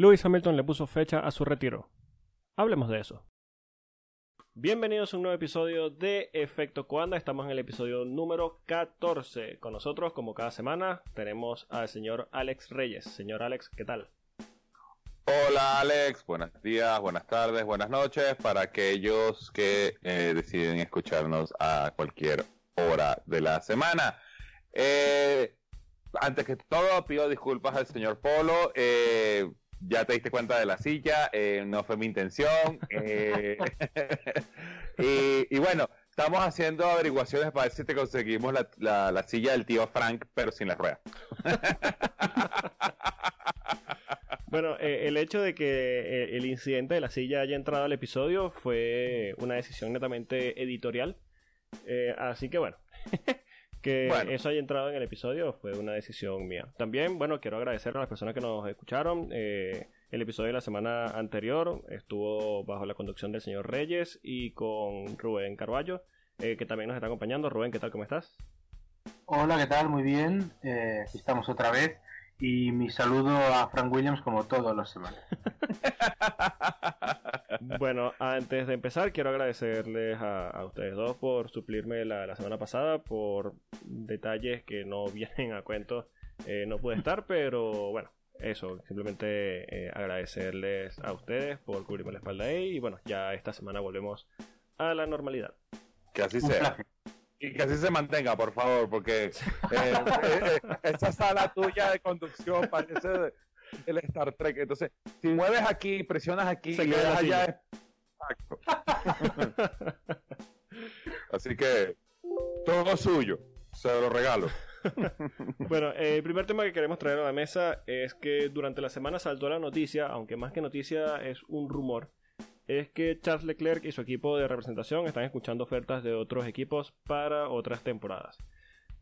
Lewis Hamilton le puso fecha a su retiro. Hablemos de eso. Bienvenidos a un nuevo episodio de Efecto Coanda. Estamos en el episodio número 14. Con nosotros, como cada semana, tenemos al señor Alex Reyes. Señor Alex, ¿qué tal? Hola Alex, buenos días, buenas tardes, buenas noches para aquellos que eh, deciden escucharnos a cualquier hora de la semana. Eh, antes que todo, pido disculpas al señor Polo. Eh, ya te diste cuenta de la silla, eh, no fue mi intención. Eh, y, bueno, estamos haciendo averiguaciones para ver si te conseguimos la, silla del tío Frank, pero sin la rueda. Bueno, eh, el hecho de que el incidente de la silla haya entrado al episodio fue una decisión netamente editorial. así que bueno, que eso haya entrado en el episodio fue una decisión mía. También, bueno, quiero agradecer a las personas que nos escucharon. Eh, el episodio de la semana anterior estuvo bajo la conducción del señor Reyes y con Rubén Carballo, eh, que también nos está acompañando. Rubén, ¿qué tal? ¿Cómo estás? Hola, ¿qué tal? Muy bien. Eh, estamos otra vez. Y mi saludo a Frank Williams como todos los semanas. bueno, antes de empezar, quiero agradecerles a, ustedes dos por suplirme la, semana pasada, por detalles que no vienen a cuento. Eh, no pude estar, pero bueno, eso, simplemente eh, agradecerles a ustedes por cubrirme la espalda ahí. Y bueno, ya esta semana volvemos a la normalidad. Que así sea. Y que así se mantenga, por favor, porque eh, eh, esa sala tuya de conducción parece el Star Trek. Entonces, si mueves aquí, presionas aquí y allá. Exacto. así que todo suyo. Se lo regalo. bueno, el primer tema que queremos traer a la mesa es que durante la semana saltó la noticia, aunque más que noticia es un rumor, es que Charles Leclerc y su equipo de representación están escuchando ofertas de otros equipos para otras temporadas.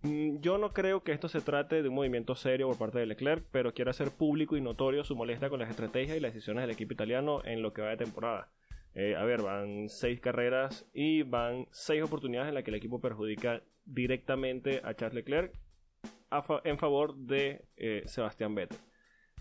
Mm, yo no creo que esto se trate de un movimiento serio por parte de Leclerc, pero quiere hacer público y notorio su molestia con las estrategias y las decisiones del equipo italiano en lo que va de temporada. Eh, a ver, van seis carreras y van seis oportunidades en las que el equipo perjudica directamente a Charles Leclerc en favor de eh, Sebastián Vettel.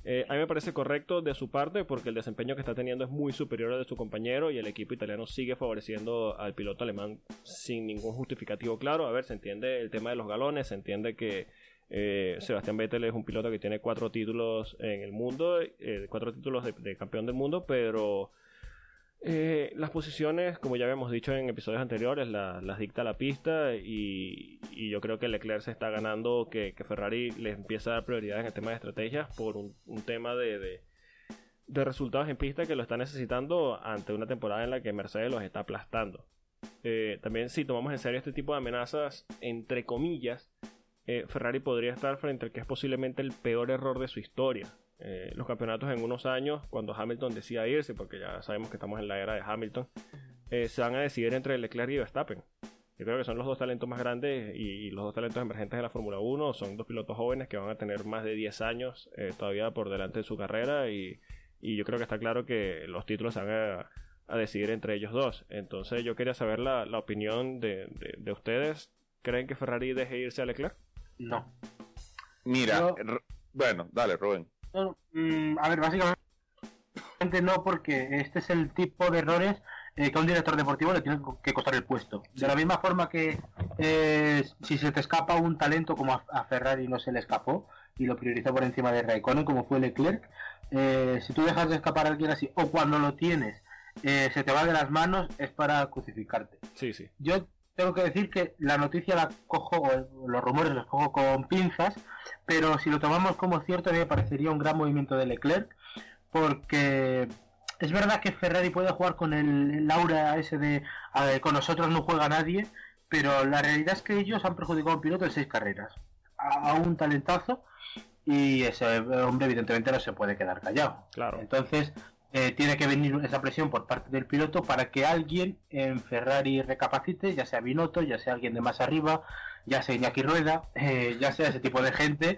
Eh, a mí me parece correcto de su parte porque el desempeño que está teniendo es muy superior al de su compañero y el equipo italiano sigue favoreciendo al piloto alemán sin ningún justificativo claro. A ver, se entiende el tema de los galones, se entiende que eh, Sebastián Vettel es un piloto que tiene cuatro títulos en el mundo, eh, cuatro títulos de, campeón del mundo, pero eh, las posiciones, como ya habíamos dicho en episodios anteriores, las dicta la pista y, yo creo que Leclerc se está ganando que, Ferrari le empieza a dar prioridad en el tema de estrategias por un, tema de, resultados en pista que lo está necesitando ante una temporada en la que Mercedes los está aplastando. Eh, también si tomamos en serio este tipo de amenazas, entre comillas, eh, Ferrari podría estar frente al que es posiblemente el peor error de su historia. Eh, los campeonatos en unos años, cuando Hamilton decida irse, porque ya sabemos que estamos en la era de Hamilton, eh, se van a decidir entre Leclerc y Verstappen. Yo creo que son los dos talentos más grandes y, los dos talentos emergentes de la Fórmula 1. Son dos pilotos jóvenes que van a tener más de 10 años eh, todavía por delante de su carrera y, yo creo que está claro que los títulos se van a, decidir entre ellos dos. Entonces yo quería saber la, opinión de, ustedes. ¿Creen que Ferrari deje irse a Leclerc? No. Mira, bueno, dale, Rubén. Mm, a ver, básicamente no, porque este es el tipo de errores eh, que a un director deportivo le tiene que costar el puesto. De la misma forma que eh, si se te escapa un talento como a, Ferrari no se le escapó y lo priorizó por encima de Raikkonen como fue Leclerc, eh, si tú dejas de escapar a alguien así o cuando lo tienes se te va de las manos es para crucificarte. Sí, sí. Yo tengo que decir que la noticia la cojo, los rumores los cojo con pinzas, pero si lo tomamos como cierto, me parecería un gran movimiento de Leclerc, porque es verdad que Ferrari puede jugar con el, aura ese de con nosotros no juega nadie, pero la realidad es que ellos han perjudicado a un piloto en seis carreras, a, un talentazo, y ese hombre evidentemente no se puede quedar callado. Claro. Entonces, eh, tiene que venir esa presión por parte del piloto para que alguien en Ferrari recapacite, ya sea Binotto, ya sea alguien de más arriba, ya sea Iñaki Rueda, eh, ya sea ese tipo de gente,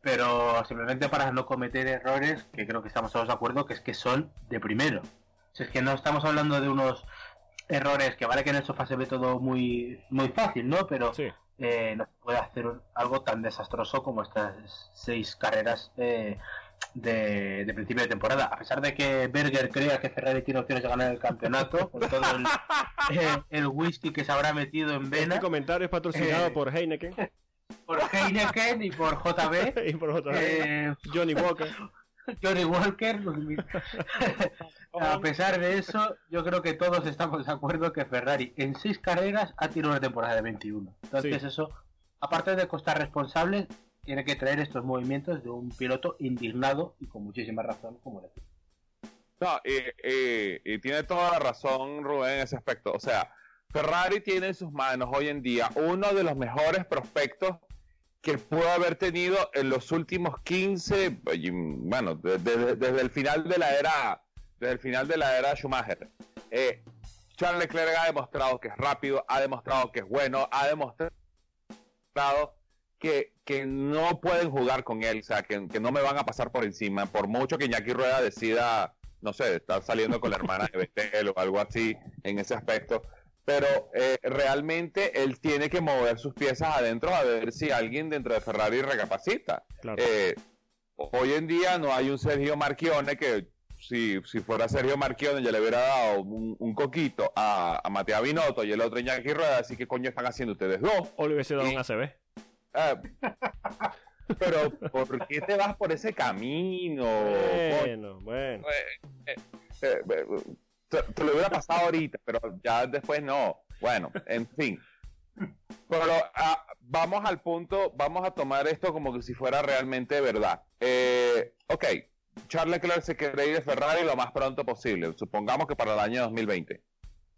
pero simplemente para no cometer errores que creo que estamos todos de acuerdo que es que son de primero. es que no estamos hablando de unos errores que vale que en el sofá se ve todo muy, muy fácil, ¿no? Pero eh, no se puede hacer algo tan desastroso como estas seis carreras de, principio de temporada. A pesar de que Berger crea que Ferrari tiene opciones de ganar el campeonato, con todo el, eh, whisky que se habrá metido en vena. Este comentario es patrocinado por Heineken. Por Heineken y por JB. y por JB. Johnny Walker. Johnny Walker. a pesar de eso, yo creo que todos estamos de acuerdo que Ferrari en seis carreras ha tirado una temporada de 21. Entonces eso, aparte de costar responsables, tiene que traer estos movimientos de un piloto indignado y con muchísima razón como el No, y, tiene toda la razón Rubén en ese aspecto. O sea, Ferrari tiene en sus manos hoy en día uno de los mejores prospectos que pudo haber tenido en los últimos 15, bueno, desde, el final de la era, desde el final de la era Schumacher. Eh, Charles Leclerc ha demostrado que es rápido, ha demostrado que es bueno, ha demostrado que, que no pueden jugar con él, o sea, que, no me van a pasar por encima, por mucho que Iñaki Rueda decida, no sé, estar saliendo con la hermana de Betel o algo así en ese aspecto pero eh, realmente él tiene que mover sus piezas adentro a ver si alguien dentro de Ferrari recapacita. Eh, hoy en día no hay un Sergio Marchione que si, si fuera Sergio Marchione ya le hubiera dado un, coquito a, a Mateo Binotto y el otro Iñaki Rueda, así que coño están haciendo ustedes dos. O le hubiese dado un ACB. Eh, pero ¿por qué te vas por ese camino? Bueno, bueno te, lo hubiera pasado ahorita, pero ya después no. Bueno, en fin. Pero ah, vamos al punto, vamos a tomar esto como que si fuera realmente verdad. Eh, ok, Charles Leclerc se quiere ir de Ferrari lo más pronto posible, supongamos que para el año 2020.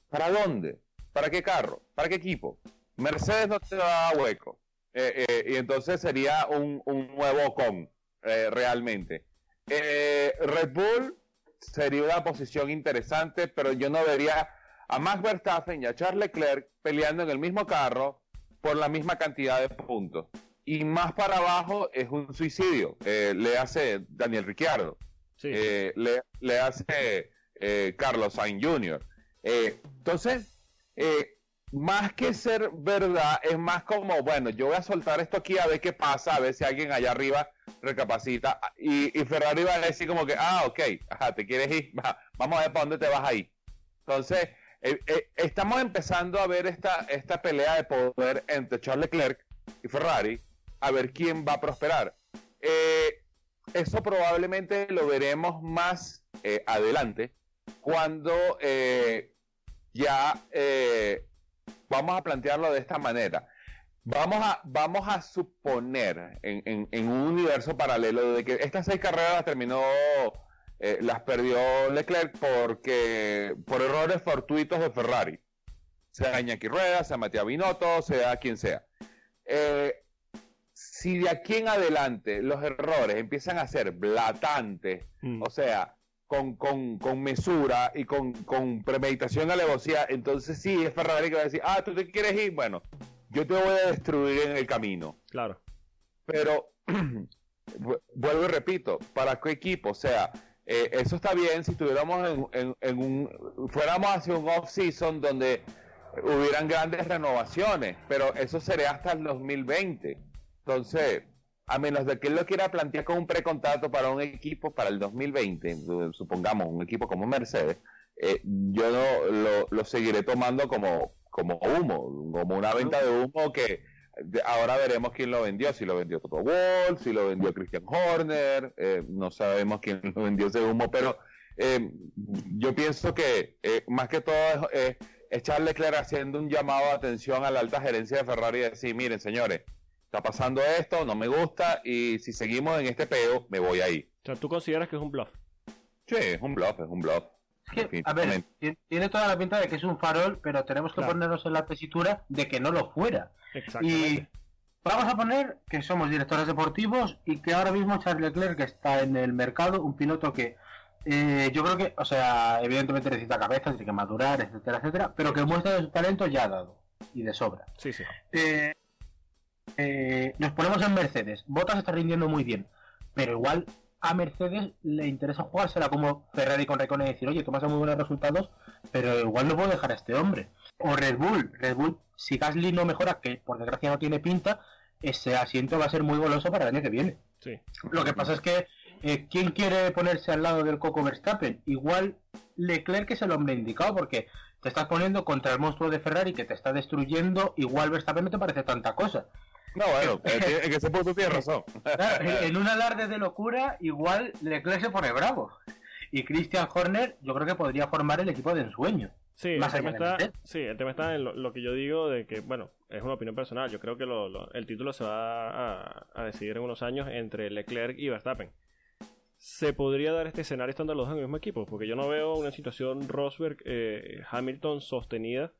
¿Para dónde? ¿Para qué carro? ¿Para qué equipo? Mercedes no te da hueco. Eh, eh, y entonces sería un, un nuevo con, realmente. Red Bull sería una posición interesante, pero yo no vería a Max Verstappen y a Charles Leclerc peleando en el mismo carro por la misma cantidad de puntos. Y más para abajo es un suicidio. Eh, le hace Daniel Ricciardo. Eh, le, hace eh, Carlos Sainz Jr. entonces, más que ser verdad, es más como, bueno, yo voy a soltar esto aquí a ver qué pasa, a ver si alguien allá arriba recapacita. Y, Ferrari va a decir como que, ah, ok, ajá, te quieres ir, vamos a ver para dónde te vas ahí. Entonces, eh, eh, estamos empezando a ver esta, esta pelea de poder entre Charles Leclerc y Ferrari, a ver quién va a prosperar. Eh, eso probablemente lo veremos más adelante, cuando ya vamos a plantearlo de esta manera. Vamos a, vamos a suponer en, un universo paralelo de que estas seis carreras las terminó, eh, las perdió Leclerc porque por errores fortuitos de Ferrari. Sea Iñaki Rueda, sea Matías Binotto, sea quien sea. Eh, si de aquí en adelante los errores empiezan a ser blatantes, mm. o sea, con, con, mesura y con, con premeditación, alevosía, entonces sí es Ferrari que va a decir, ah, tú te quieres ir, bueno, yo te voy a destruir en el camino. Claro. Pero, vuelvo y repito, ¿para qué equipo? O sea, eh, eso está bien si estuviéramos en, en, un, fuéramos hacia un off-season donde hubieran grandes renovaciones, pero eso sería hasta el 2020. Entonces, a menos de que él lo quiera plantear con un precontrato para un equipo para el 2020, supongamos un equipo como Mercedes, eh, yo no lo, seguiré tomando como, como humo, como una venta de humo que ahora veremos quién lo vendió, si lo vendió Toto Wolff, si lo vendió Christian Horner, eh, no sabemos quién lo vendió ese humo, pero eh, yo pienso que más que todo es, es Charles Leclerc haciendo un llamado de atención a la alta gerencia de Ferrari y decir, miren señores, está pasando esto, no me gusta y si seguimos en este peo, me voy ahí. O sea, ¿tú consideras que es un bluff? Sí, es un bluff, es un bluff. a ver, tiene toda la pinta de que es un farol, pero tenemos que ponernos en la tesitura de que no lo fuera. Y vamos a poner que somos directores deportivos y que ahora mismo Charles Leclerc está en el mercado, un piloto que eh, yo creo que, o sea, evidentemente necesita cabeza, tiene que madurar, etcétera, etcétera, pero que muestra de su talento ya ha dado y de sobra. Sí, sí. Eh, eh, nos ponemos en Mercedes. Bottas está rindiendo muy bien, pero igual a Mercedes le interesa jugársela como Ferrari con Recone y decir, oye, tomas muy buenos resultados, pero igual no puedo dejar a este hombre. O Red Bull, Red Bull, si Gasly no mejora, que por desgracia no tiene pinta, ese asiento va a ser muy goloso para el año que viene. Sí. Lo que pasa es que eh, ¿quién quiere ponerse al lado del Coco Verstappen? Igual Leclerc es el hombre indicado porque te estás poniendo contra el monstruo de Ferrari que te está destruyendo, igual Verstappen no te parece tanta cosa. No, bueno, en ese punto tienes razón. en un alarde de locura, igual Leclerc se pone bravo. Y Christian Horner, yo creo que podría formar el equipo de ensueño. Sí, el tema, está, sí, el tema está en lo, que yo digo de que, bueno, es una opinión personal. Yo creo que el título se va a, decidir en unos años entre Leclerc y Verstappen. ¿Se podría dar este escenario estando los dos en el mismo equipo? Porque yo no veo una situación Rosberg-Hamilton eh, sostenida,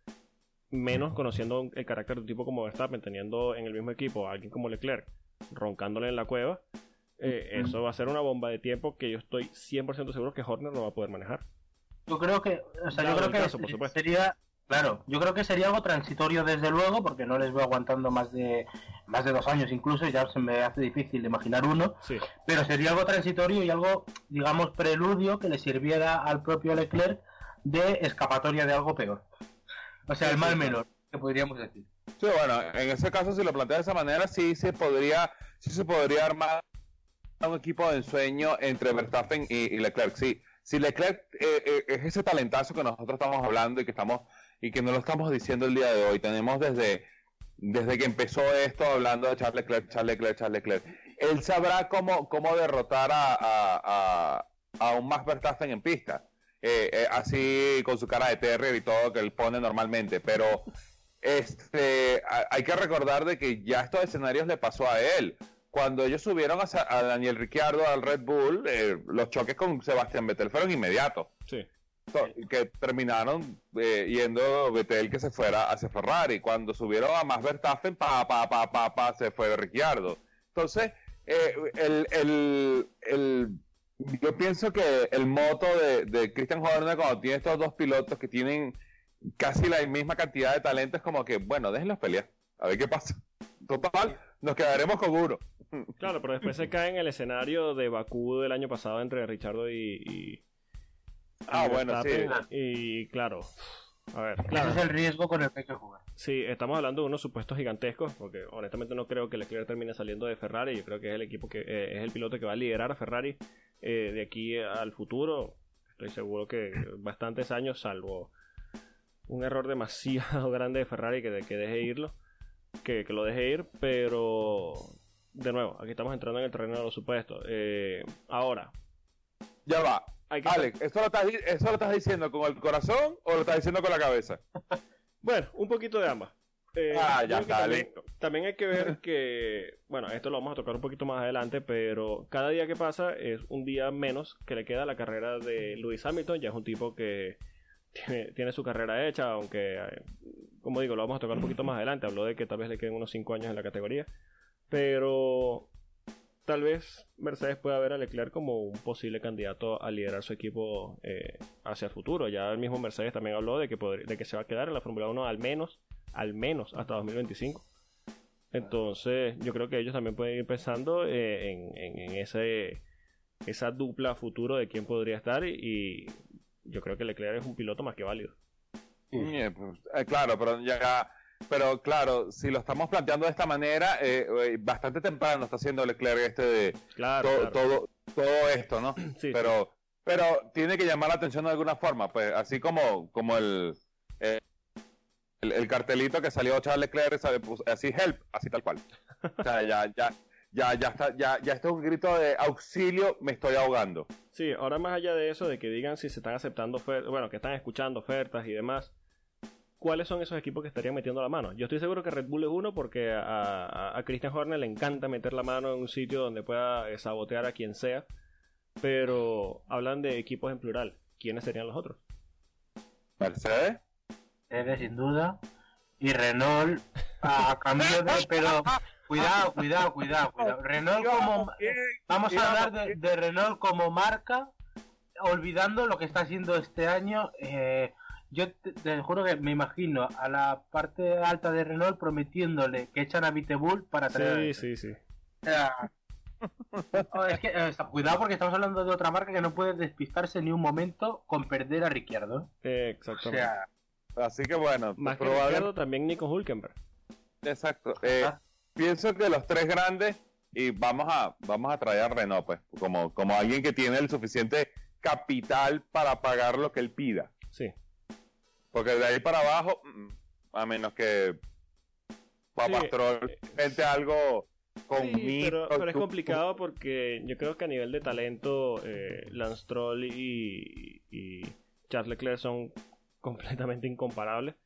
menos conociendo el carácter de un tipo como Verstappen, teniendo en el mismo equipo a alguien como Leclerc roncándole en la cueva. Eh, eso va a ser una bomba de tiempo que yo estoy 100% seguro que Horner no va a poder manejar. Yo creo que, o sea, yo creo que sería, claro, yo creo que sería algo transitorio desde luego, porque no les voy aguantando más de más de dos años incluso, ya se me hace difícil imaginar uno, pero sería algo transitorio y algo, digamos, preludio que le sirviera al propio Leclerc de escapatoria de algo peor. O sea, el mal menor, que podríamos decir. Sí, bueno, en ese caso, si lo plantea de esa manera, sí se podría, sí se podría armar un equipo de ensueño entre Verstappen y Leclerc, sí si Leclerc eh, eh, es ese talentazo que nosotros estamos hablando y que estamos y que no lo estamos diciendo el día de hoy, tenemos desde desde que empezó esto hablando de Charles Leclerc, Charles Leclerc, Charles Leclerc, él sabrá cómo, cómo derrotar a, a, un Max Verstappen en pista, eh, así con su cara de Terrier y todo que él pone normalmente, pero este hay que recordar de que ya estos escenarios le pasó a él cuando ellos subieron a, Daniel Ricciardo al Red Bull, eh, los choques con Sebastián Vettel fueron inmediatos. Sí. Que terminaron eh, yendo Vettel que se fuera hacia Ferrari. Cuando subieron a Max Verstappen, pa, pa, pa, pa, pa, se fue Ricciardo. Entonces, eh, el, el, el, yo pienso que el moto de, de Christian Horner, cuando tiene estos dos pilotos que tienen casi la misma cantidad de talento, es como que, bueno, déjenlos pelear, a ver qué pasa. Total, nos quedaremos con uno. Claro, pero después se cae en el escenario de Bakú del año pasado entre Richardo y. ah, bueno, sí. Y claro. A ver, claro. Ese es el riesgo con el que hay que jugar. Sí, estamos hablando de unos supuestos gigantescos, porque honestamente no creo que Leclerc termine saliendo de Ferrari. Yo creo que es el equipo que eh, es el piloto que va a liderar a Ferrari eh, de aquí al futuro. Estoy seguro que bastantes años, salvo un error demasiado grande de Ferrari que, que deje irlo, que, que lo deje ir, pero de nuevo, aquí estamos entrando en el terreno de los supuestos. Eh, ahora. Ya va. Alex, ¿eso lo, estás, diciendo con el corazón o lo estás diciendo con la cabeza? bueno, un poquito de ambas. Eh, ah, ya está, también, también, hay que ver que, bueno, esto lo vamos a tocar un poquito más adelante, pero cada día que pasa es un día menos que le queda a la carrera de Lewis Hamilton. Ya es un tipo que tiene, tiene su carrera hecha, aunque, eh, como digo, lo vamos a tocar un poquito más adelante. Habló de que tal vez le queden unos 5 años en la categoría. Pero tal vez Mercedes pueda ver a Leclerc como un posible candidato a liderar su equipo eh, hacia el futuro. Ya el mismo Mercedes también habló de que, de que se va a quedar en la Fórmula 1 al menos, al menos hasta 2025. Entonces yo creo que ellos también pueden ir pensando eh, en, ese, esa dupla futuro de quién podría estar y, yo creo que Leclerc es un piloto más que válido. Pues, eh, claro, pero ya pero claro, si lo estamos planteando de esta manera, eh, eh, bastante temprano está haciendo Leclerc este de todo, todo esto, ¿no? pero, pero tiene que llamar la atención de alguna forma, pues así como, como el, eh, el, cartelito que salió Charles Leclerc, pues, así help, así tal cual. O sea, ya, ya, ya, ya está, ya, ya está un grito de auxilio, me estoy ahogando. Sí, ahora más allá de eso, de que digan si se están aceptando ofertas, bueno, que están escuchando ofertas y demás cuáles son esos equipos que estarían metiendo la mano. Yo estoy seguro que Red Bull es uno porque a, Christian Horner le encanta meter la mano en un sitio donde pueda eh, sabotear a quien sea. Pero hablan de equipos en plural. ¿Quiénes serían los otros? Mercedes. Mercedes, sin duda. Y Renault a cambio de... Pero cuidado, cuidado, cuidado, cuidado. Renault como... Vamos a hablar de, de Renault como marca, olvidando lo que está haciendo este año. Eh, yo te, juro que me imagino a la parte alta de Renault prometiéndole que echan a Vitebull para traer. Sí, sí, sí. Oh, es que, cuidado porque estamos hablando de otra marca que no puede despistarse ni un momento con perder a Ricciardo. exactamente. así que bueno, más que también Nico Hulkenberg. Exacto. Eh, pienso que los tres grandes y vamos a, vamos a traer a Renault, pues, como, como alguien que tiene el suficiente capital para pagar lo que él pida. Sí. Porque de ahí para abajo, mm, a menos que Papastrol Sí, vente algo con Sí, mí, pero, es complicado porque yo creo que a nivel de talento, eh, Lance Stroll y, y Charles Leclerc son completamente incomparables.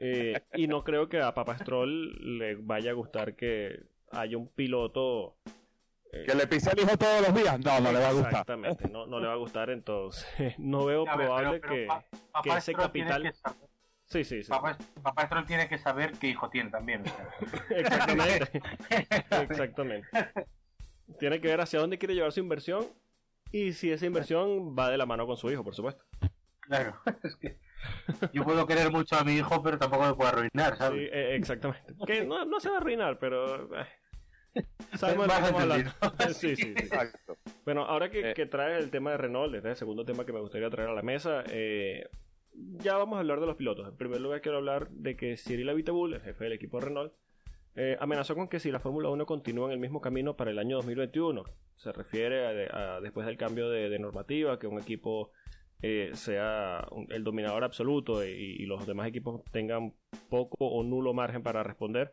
Eh, y no creo que a Papa Stroll le vaya a gustar que haya un piloto. Eh, Que le pise el hijo todos los días. No, no le va a gustar. Exactamente, no, no le va a gustar entonces. No veo ver, probable pero- pero que. pa- que ese capital- que Sí, sí, sí. Papá, papá Stroll tiene que saber qué hijo tiene también. Exactamente. Exactamente. Tiene que ver hacia dónde quiere llevar su inversión y si esa inversión va de la mano con su hijo, por supuesto. Claro, es que yo puedo querer mucho a mi hijo, pero tampoco me puedo arruinar, Sí, ¿sabes? eh, exactamente. Que no, no se va a arruinar, pero. Sabemos de Más entendido. Sí, sí, sí. Exacto. Bueno, ahora que, Eh. que trae el tema de Renault, este es el segundo tema que me gustaría traer a la mesa. eh, ya vamos a hablar de los pilotos. En primer lugar, quiero hablar de que Cyril Abiteboul, el jefe del equipo Renault, eh, amenazó con que si la Fórmula 1 continúa en el mismo camino para el año 2021, se refiere a, a después del cambio de, de normativa, que un equipo eh, sea un- el dominador absoluto y, y los demás equipos tengan poco o nulo margen para responder,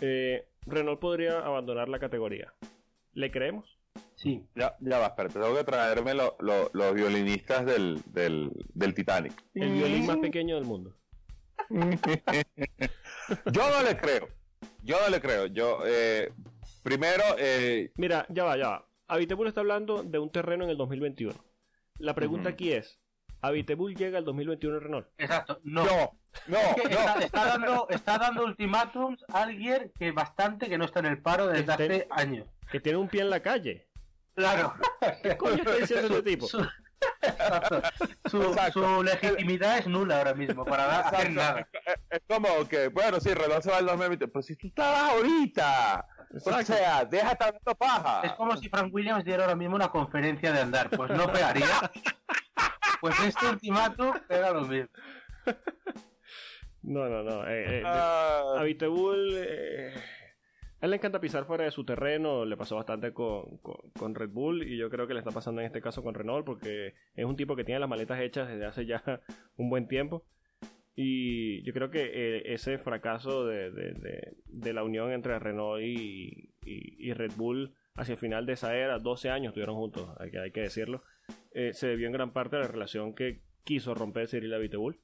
eh, Renault podría abandonar la categoría. ¿Le creemos? Sí. Ya, ya va, espérate, tengo que traerme lo- lo- los violinistas del, del, del Titanic. El violín más pequeño del mundo. Yo no le creo. Yo no le creo. Yo, eh, primero, eh, Mira, ya va, ya va. Avitebul está hablando de un terreno en el 2021. La pregunta aquí es, ¿Avitebul llega al 2021 en Renault? Exacto, no. no, no, Es que está, no. está dando, está dando ultimátums a alguien que bastante que no está en el paro desde Este- hace años. Que tiene un pie en la calle. Claro. ¿Qué coño está diciendo ese tipo? Su, exacto. Su- su legitimidad es nula ahora mismo para dar- hacer nada. Es, es como que, bueno, sí, Renault se va al 2020, pero si tú estabas ahorita, o sea, deja dando paja. Es como si Frank Williams diera ahora mismo una conferencia de andar. Pues no pegaría. Pues este ultimátum pega lo mismo. No, no, no. eh, eh, Ah, eh, a él le encanta pisar fuera de su terreno, le pasó bastante con, con- con Red Bull y yo creo que le está pasando en este caso con Renault porque es un tipo que tiene las maletas hechas desde hace ya un buen tiempo y yo creo que eh, ese fracaso de, de- de- de la unión entre Renault y, y- y Red Bull hacia el final de esa era, 12 años estuvieron juntos, hay que, hay que decirlo, eh, se debió en gran parte a la relación que quiso romper Cyril Abiteboul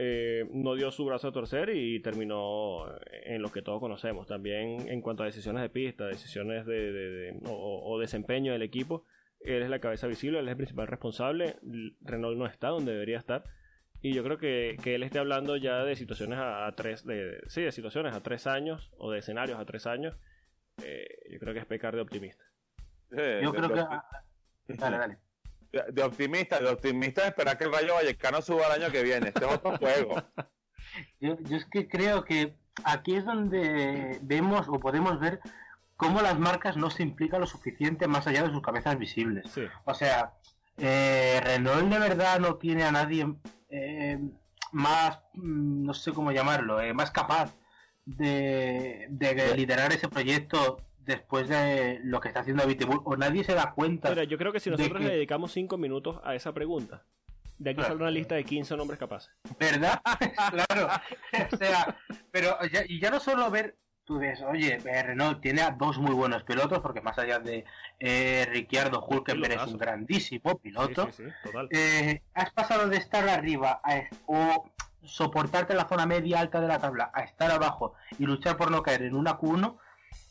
eh, no dio su brazo a torcer y terminó en lo que todos conocemos. También en cuanto a decisiones de pista, decisiones de, de- de- o, o desempeño del equipo, él es la cabeza visible, él es el principal responsable. Renault no está donde debería estar. Y yo creo que, que él esté hablando ya de situaciones a, a tres, de, sí, de situaciones a tres años o de escenarios a tres años. eh, yo creo que es pecar de optimista. eh, Yo creo que. Dale, dale. De, de optimista, de optimista es esperar que el Rayo Vallecano suba el año que viene. Este es otro juego. Yo, yo es que creo que aquí es donde vemos o podemos ver cómo las marcas no se implican lo suficiente más allá de sus cabezas visibles. Sí, O sea, eh, Renault de verdad no tiene a nadie eh, más, mm, no sé cómo llamarlo, eh, más capaz de, de liderar ese proyecto después de lo que está haciendo Abiteboul o nadie se da cuenta. Mira, yo creo que si nosotros le dedicamos cinco minutos a esa pregunta, de aquí Claro. sale una lista de 15 nombres capaces. ¿Verdad? claro. O sea, pero ya, y ya no solo ver, tú ves, oye, Renault tiene a dos muy buenos pilotos, porque más allá de eh, Ricciardo Hulkenberg es un grandísimo piloto. Sí, sí, sí, total. Eh, has pasado de estar arriba a, o soportarte la zona media alta de la tabla a estar abajo y luchar por no caer en una Q1,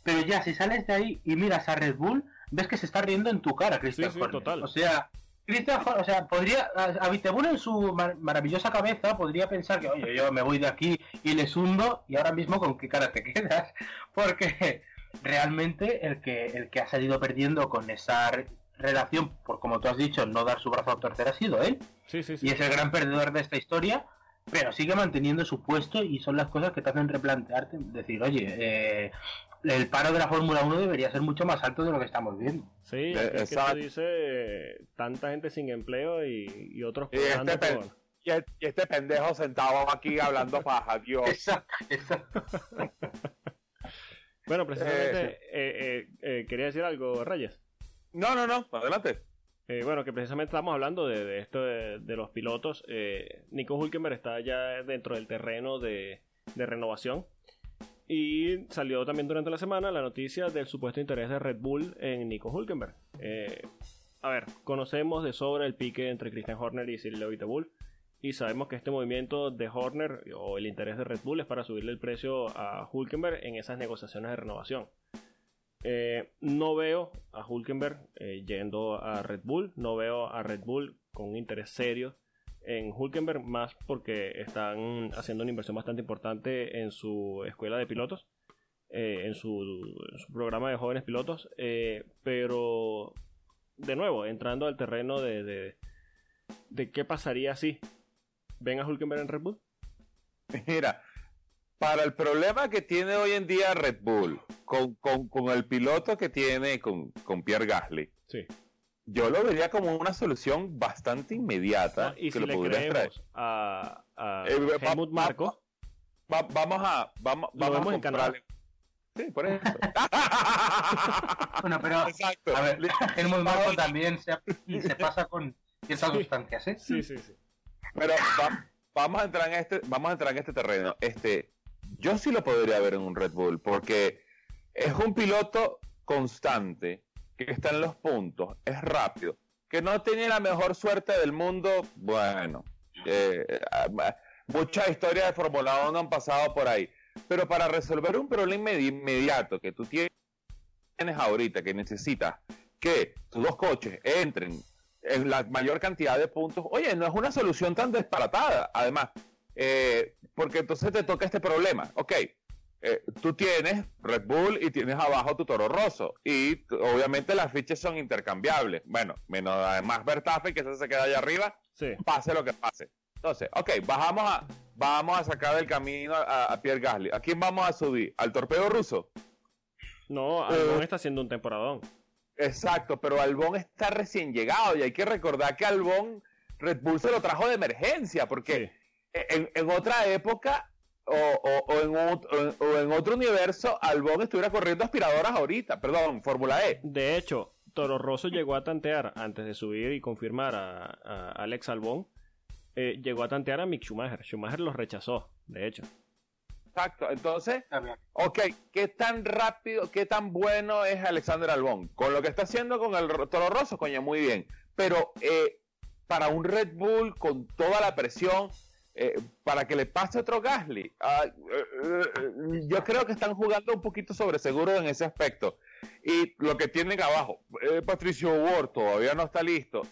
pero ya si sales de ahí y miras a Red Bull, ves que se está riendo en tu cara, Christian sí, Horner. total. O sea, Christian o sea, podría, a- a Vitebul en su mar- maravillosa cabeza podría pensar que, oye, yo me voy de aquí y les hundo y ahora mismo con qué cara te quedas, porque realmente el que, el que ha salido perdiendo con esa re- relación, por como tú has dicho, no dar su brazo a torcer ha sido él Sí, sí, sí. y es el gran perdedor de esta historia, pero sigue manteniendo su puesto y son las cosas que te hacen replantearte, decir, oye, eh, el paro de la Fórmula 1 debería ser mucho más alto de lo que estamos viendo. Sí, Eh, es que tú dices eh, tanta gente sin empleo y, y otros Y este, por- y el- y este pendejo sentado aquí hablando paja, Dios. Exacto, exacto. Bueno, precisamente, eh, eh, quería decir algo, Reyes. No, no, no, adelante. Bueno, que precisamente estamos hablando de, esto de, los pilotos. Nico Hulkenberg está ya dentro del terreno de, renovación. Y salió también durante la semana la noticia del supuesto interés de Red Bull en Nico Hulkenberg. a ver, conocemos de sobra el pique entre Christian Horner y Cyril Levite Bull y sabemos que este movimiento de Horner o el interés de Red Bull es para subirle el precio a Hulkenberg en esas negociaciones de renovación. Eh, no veo a Hulkenberg eh, yendo a Red Bull, no veo a Red Bull con un interés serio en Hulkenberg, más porque están haciendo una inversión bastante importante en su escuela de pilotos, eh, en, su, programa de jóvenes pilotos, pero de nuevo, entrando al terreno de, de, de qué pasaría si ven a Hulkenberg en Red Bull? Mira, para el problema que tiene hoy en día Red Bull, con, el piloto que tiene con, Pierre Gasly, sí. yo lo vería como una solución bastante inmediata. y que si le creemos a, a eh, Helmut Marco, vamos a, vamos, vamos a comprarle. Sí, por eso. bueno, pero Exacto. a ver, Helmut Marco también se, se pasa con ciertas sustancias, ¿eh? Sí, sí, sí. Pero vamos a entrar en este, vamos a entrar en este terreno. Este, yo sí lo podría ver en un Red Bull, porque es un piloto constante, que está en los puntos, es rápido, que no tiene la mejor suerte del mundo, bueno, eh, muchas historias de Fórmula 1 han pasado por ahí, pero para resolver un problema inmediato que tú tienes ahorita, que necesitas que tus dos coches entren en la mayor cantidad de puntos. Oye, no es una solución tan disparatada, además, eh, porque entonces te toca este problema. Ok, eh, tú tienes Red Bull y tienes abajo tu Toro Rosso, y obviamente las fichas son intercambiables. Bueno, menos además Verstappen, que se queda allá arriba, pase lo que pase. Entonces, ok, bajamos a, vamos a sacar del camino a, Pierre Gasly. ¿A quién vamos a subir? ¿Al torpedo ruso? No, Albon eh, está haciendo un temporadón. Exacto, pero Albón está recién llegado y hay que recordar que Albón Red Bull se lo trajo de emergencia, porque en, otra época o, en otro, universo Albón estuviera corriendo aspiradoras ahorita, perdón, Fórmula E. De hecho, Toro Rosso llegó a tantear antes de subir y confirmar a, Alex Albón, eh, llegó a tantear a Mick Schumacher. Schumacher los rechazó, de hecho. Exacto, entonces, ok, ¿qué tan rápido, qué tan bueno es Alexander Albón? Con lo que está haciendo con el Toro Rosso, coño, muy bien. Pero eh, para un Red Bull con toda la presión, eh, para que le pase otro Gasly, ah, eh, yo creo que están jugando un poquito sobre seguro en ese aspecto. Y lo que tienen abajo, Patricio Ward todavía no está listo.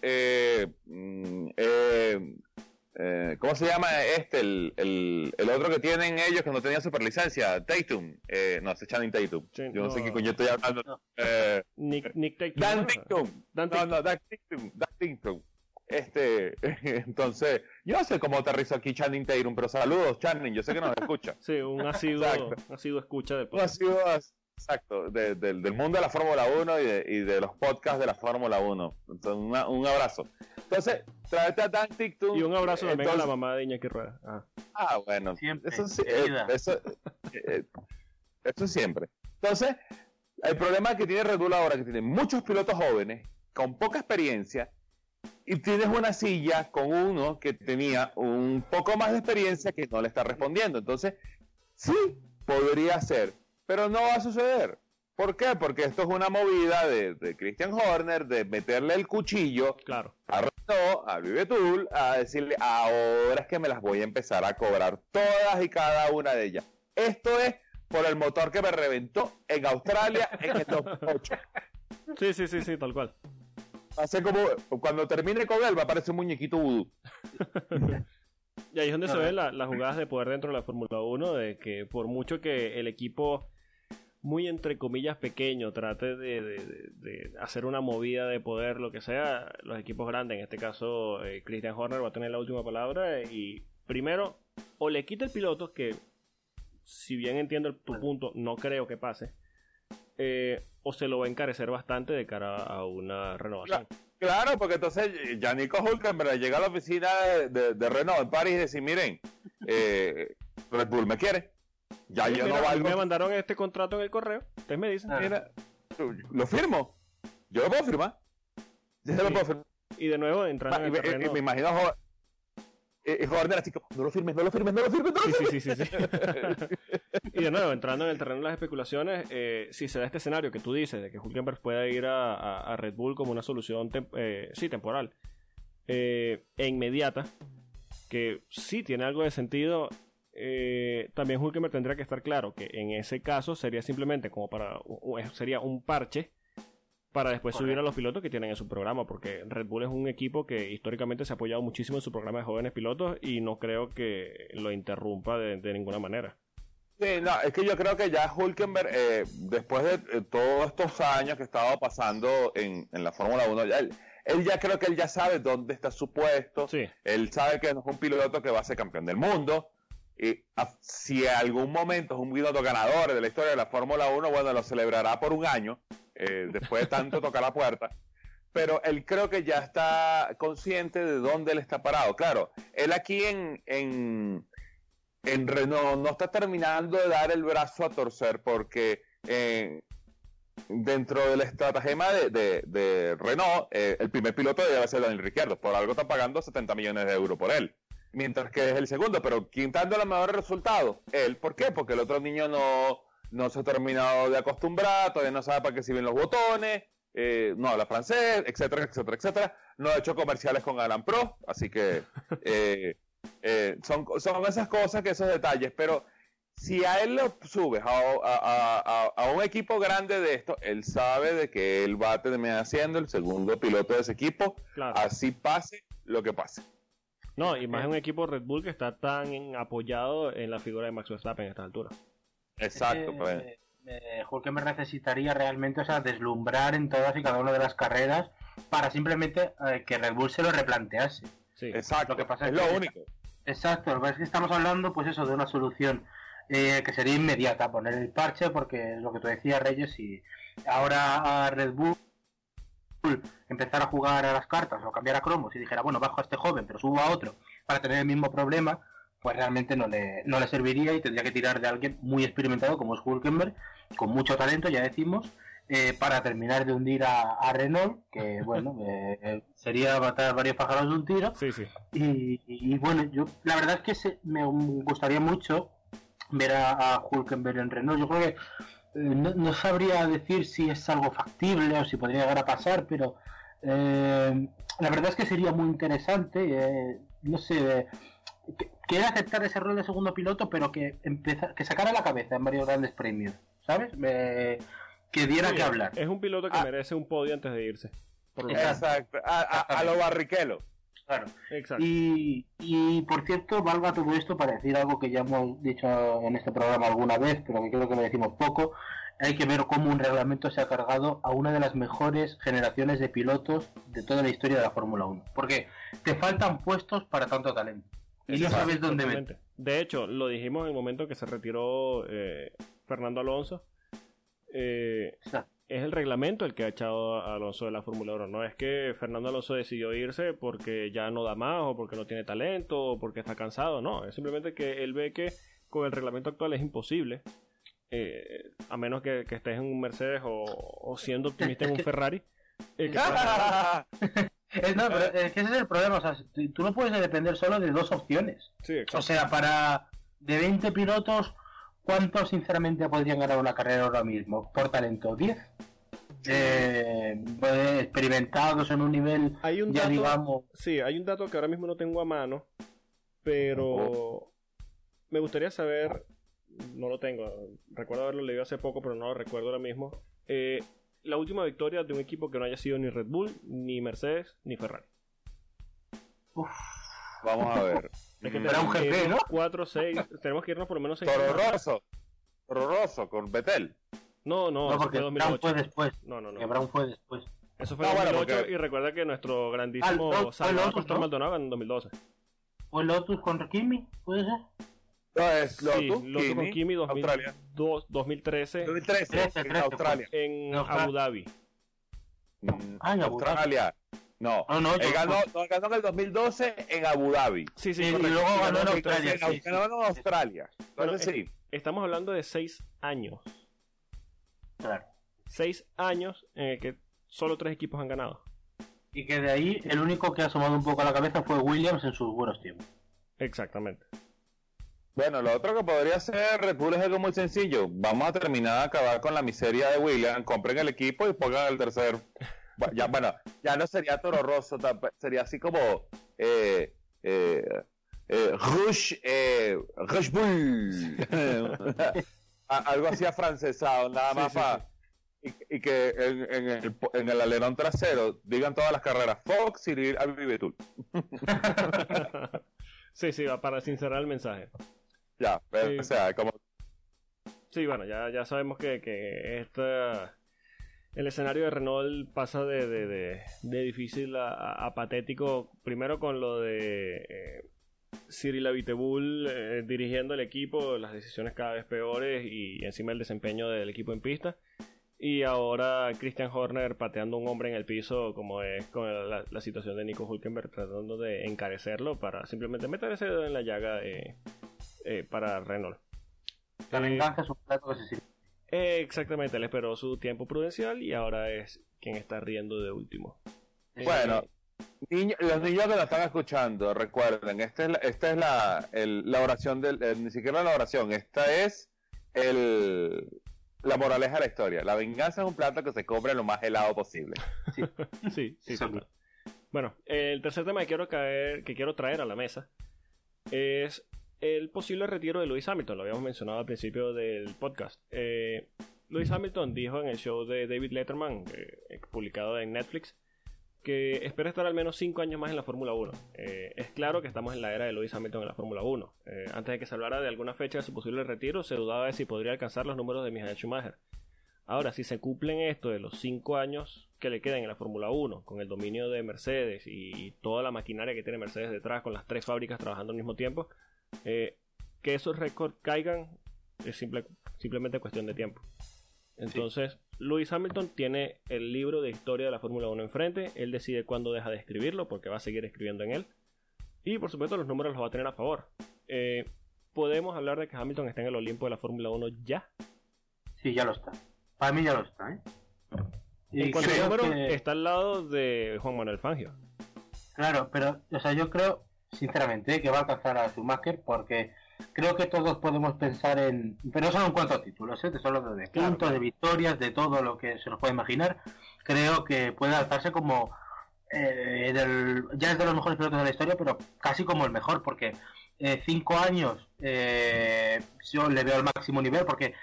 Mm, eh, ¿Cómo se llama este? El, el, otro que tienen ellos que no tenía superlicencia, Tatum. Eh, no, ese Channing Tatum. Yo no, sé qué coño estoy hablando. Eh, Nick, Nick Tatum. Dan Tatum. Dan No, no, Dan Tatum. Dan Tatum. Este, entonces, yo no sé cómo aterrizo aquí Channing Tatum, pero saludos, Channing, yo sé que nos escucha. sí, un asiduo, asiduo escucha del podcast. Un asiduo, exacto, del mundo de la Fórmula 1 y de, y de, los podcasts de la Fórmula 1. Entonces, un abrazo. Entonces, tráete a Dan Y un abrazo también a la mamá de Iñaki Rueda. Ah, ah bueno. Siempre. Eso, eh, eso, eh, eso siempre. Entonces, el problema que tiene Red Bull ahora es que tiene muchos pilotos jóvenes con poca experiencia y tienes una silla con uno que tenía un poco más de experiencia que no le está respondiendo. Entonces, sí, podría ser, pero no va a suceder. ¿Por qué? Porque esto es una movida de, Christian Horner de meterle el cuchillo claro. a Renault, a Vivetul, a decirle ahora es que me las voy a empezar a cobrar todas y cada una de ellas. Esto es por el motor que me reventó en Australia en el 2008. Sí, sí, sí, sí, tal cual. Hace como cuando termine con él va a aparecer un muñequito vudú. y ahí es donde se ven las jugadas de poder dentro de la Fórmula 1, de que por mucho que el equipo muy entre comillas pequeño, trate de, hacer una movida de poder, lo que sea, los equipos grandes, en este caso eh, Christian Horner va a tener la última palabra y primero o le quita el piloto, que si bien entiendo tu punto, no creo que pase, eh, o se lo va a encarecer bastante de cara a una renovación. Claro, porque entonces ya Nico Hulkenberg llega a la oficina de, Renault en París y dice, miren, eh, Red Bull me quiere Ya Sí, yo mira, no valgo. me mandaron este contrato en el correo. Ustedes me dicen. Ah. Mira, lo firmo. Yo lo puedo firmar. Yo se lo Sí. puedo firmar. Y de nuevo entrando en y- el y- y terreno. me imagino y Jordan así como, no lo firmes, no lo firmes, no lo firmes, no lo Sí, firmes. sí, sí, sí, sí. y de nuevo, entrando en el terreno de las especulaciones, eh, si se da este escenario que tú dices, de que Hulkenberg pueda ir a, a- a Red Bull como una solución tem- eh, sí, temporal eh, e inmediata, que sí tiene algo de sentido, también Hulkenberg tendría que estar claro que en ese caso sería simplemente como para, sería un parche para después subir a los pilotos que tienen en su programa, porque Red Bull es un equipo que históricamente se ha apoyado muchísimo en su programa de jóvenes pilotos y no creo que lo interrumpa de, de ninguna manera. Sí, no, es que yo creo que ya Hulkenberg, eh, después de eh, todos estos años que estaba pasando en, en la Fórmula 1, ya él, él ya creo que él ya sabe dónde está su puesto. Sí, Él sabe que no es un piloto que va a ser campeón del mundo. Y a- si en algún momento es un piloto ganador de la historia de la Fórmula 1, bueno, lo celebrará por un año, eh, después de tanto tocar la puerta. Pero él creo que ya está consciente de dónde él está parado. Claro, él aquí en, en, en Renault no está terminando de dar el brazo a torcer porque eh, dentro del estratagema de, de, Renault, eh, el primer piloto debe ser Daniel Ricciardo. Por algo está pagando 70 millones de euros por él. Mientras que es el segundo, pero dando los mejores resultados, él. ¿Por qué? Porque el otro niño no, no se ha terminado de acostumbrar, todavía no sabe para qué sirven los botones, eh, no habla francés, etcétera, etcétera, etcétera. No ha hecho comerciales con Alan Pro, así que eh, eh, son, son esas cosas, que esos detalles, pero si a él lo subes a, a- a- a un equipo grande de esto, él sabe de que él va a terminar siendo el segundo piloto de ese equipo, claro. así pase lo que pase. No, y más en un equipo Red Bull que está tan apoyado en la figura de Max Verstappen a esta altura. Exacto. Eh, pues. eh, Hulkenberg necesitaría realmente, o sea, deslumbrar en todas y cada una de las carreras para simplemente eh, que Red Bull se lo replantease. Sí, Exacto. lo que pasa es es lo que- único. Exacto, lo que pasa es que estamos hablando, pues eso, de una solución eh, que sería inmediata, poner el parche, porque es lo que tú decías, Reyes, y ahora a Red Bull empezar a jugar a las cartas o cambiar a cromos y dijera, bueno, bajo a este joven, pero subo a otro para tener el mismo problema, pues realmente no le, no le serviría y tendría que tirar de alguien muy experimentado como es Hulkenberg, con mucho talento, ya decimos, eh, para terminar de hundir a, a Renault, que bueno, eh, eh, sería matar varios pájaros de un tiro. sí, sí. Y, y bueno, yo la verdad es que se- me gustaría mucho ver a, a Hulkenberg en Renault. Yo creo que eh, no, no sabría decir si es algo factible o si podría llegar a pasar, pero eh, la verdad es que sería muy interesante. eh, no sé, que, que él aceptar ese rol de segundo piloto, pero que empezar, que sacara la cabeza en varios grandes premios, ¿sabes? Me- que diera Sí, que hablar. Es un piloto que Ah. merece un podio antes de irse. Por lo Exacto. menos. Exacto. A, a, a lo barriquelo. Claro. Exacto. Y, y por cierto, valga todo esto para decir algo que ya hemos dicho en este programa alguna vez, pero que creo que lo decimos poco. Hay que ver cómo un reglamento se ha cargado a una de las mejores generaciones de pilotos de toda la historia de la Fórmula 1. Porque te faltan puestos para tanto talento. Y no sabes dónde meter. De hecho, lo dijimos en el momento que se retiró eh, Fernando Alonso. Eh, sea, es el reglamento el que ha echado a Alonso de la Fórmula 1. No es que Fernando Alonso decidió irse porque ya no da más o porque no tiene talento o porque está cansado. No, es simplemente que él ve que con el reglamento actual es imposible. eh, a menos que, que estés en un Mercedes o, o siendo optimista en un Ferrari. eh, que puedas- es, no, pero es que ese es el problema. O sea, tú no puedes depender solo de dos opciones. sí. O sea, para de 20 pilotos, ¿cuántos sinceramente podrían ganar una carrera ahora mismo? Por talento, 10. Eh, pues, experimentados en un nivel, Hay un ya dato- digamos, Sí, hay un dato que ahora mismo no tengo a mano, pero me gustaría saber, no lo tengo, recuerdo haberlo leído hace poco, pero no lo recuerdo ahora mismo, eh, la última victoria de un equipo que no haya sido ni Red Bull, ni Mercedes, ni Ferrari. uf, Vamos a ver. Es que Era un tenemos que GP, irnos ¿no? cuatro, seis, tenemos que irnos por lo menos seis. Toro años. Rosso. Toro Rosso con Betel. No, no, no, eso porque fue Brown 2008. fue después. No, no, Que no. Brown fue después. Eso fue No, en bueno, 2008 porque- y recuerda que nuestro grandísimo no, Salvador Pastor ¿no? Maldonado en 2012. ¿Fue Lotus contra Kimi? ¿Puede ser? No, es Lotus, sí, Lotus con Kimi 2000 Australia. dos- 2013 2013, 13, en 13, Australia. en No, Abu Dhabi. Ah, en. Australia. No, No, no, él yo- ganó, no, ganó en el 2012 en Abu Dhabi. Sí, sí, Y- y luego ganó en Australia. Australia, En sí, ganó en Australia. Bueno, Entonces sí. Estamos hablando de seis años. Claro. Seis años en el que solo tres equipos han ganado. Y que de ahí el único que ha asomado un poco a la cabeza fue Williams en sus buenos tiempos. Exactamente. Bueno, lo otro que podría ser Red Bull es algo muy sencillo. Vamos a terminar de acabar con la miseria de William. Compren el equipo y pongan el tercer. Bu- Ya, bueno, ya no sería Toro Rosso, sería así como eh, eh, eh, Rush, eh, Rush Bull. Algo así afrancesado, nada Sí, más sí, para. Y, y que en, en el, po- en el alerón trasero digan todas las carreras Fox, Cyril, Abibetul. sí, sí, para sincerar el mensaje. Ya, Sí. o sea, como Sí, bueno, ya, ya sabemos que, que esta, el escenario de Renault pasa de, de, de- de difícil a, patético, primero con lo de eh, Cyril Abiteboul eh, dirigiendo el equipo, las decisiones cada vez peores y encima el desempeño del equipo en pista. Y ahora Christian Horner pateando un hombre en el piso, como es con la, la situación de Nico Hulkenberg, tratando de encarecerlo para simplemente meter ese dedo en la llaga eh, eh, para Renault. La Eh, venganza es un plato que se sirve. eh, exactamente, él esperó su tiempo prudencial y ahora es quien está riendo de último. Bueno, niño- los niños que nos están escuchando, recuerden, esta es la, esta es la, el- la oración del, eh, ni siquiera la oración, esta es el, la moraleja de la historia. La venganza es un plato que se cobre lo más helado posible. Sí, sí, total. Bueno, el tercer tema que quiero, caer, que quiero traer a la mesa es el posible retiro de Lewis Hamilton. Lo habíamos mencionado al principio del podcast. Eh, Lewis Hamilton dijo en el show de David Letterman, eh, publicado en Netflix, que espera estar al menos 5 años más en la Fórmula 1. Eh, es claro que estamos en la era de Lewis Hamilton en la Fórmula 1. Eh, antes de que se hablara de alguna fecha de su posible retiro, se dudaba de si podría alcanzar los números de Michael Schumacher. Ahora, si se cumplen esto de los 5 años que le quedan en la Fórmula 1, con el dominio de Mercedes y toda la maquinaria que tiene Mercedes detrás, con las tres fábricas trabajando al mismo tiempo, eh, que esos récords caigan es simple, simplemente cuestión de tiempo. Entonces, Lewis Hamilton tiene el libro de historia de la Fórmula 1 enfrente, él decide cuándo deja de escribirlo, porque va a seguir escribiendo en él, y por supuesto los números los va a tener a favor. Eh, ¿Podemos hablar de que Hamilton está en el Olimpo de la Fórmula 1 ya? Sí, ya lo está. Para mí ya lo está, ¿eh? En Y cuanto a números, que- está al lado de Juan Manuel Fangio. Claro, pero, o sea, yo creo, sinceramente, que va a alcanzar a Schumacher porque creo que todos podemos pensar en. Pero no solo en cuanto a títulos, ¿eh? solo de Claro, puntos, claro. de victorias, de todo lo que se nos puede imaginar. Creo que puede alzarse como. eh, del- ya es de los mejores pilotos de la historia, pero casi como el mejor, porque eh, cinco años eh, yo le veo al máximo nivel, porque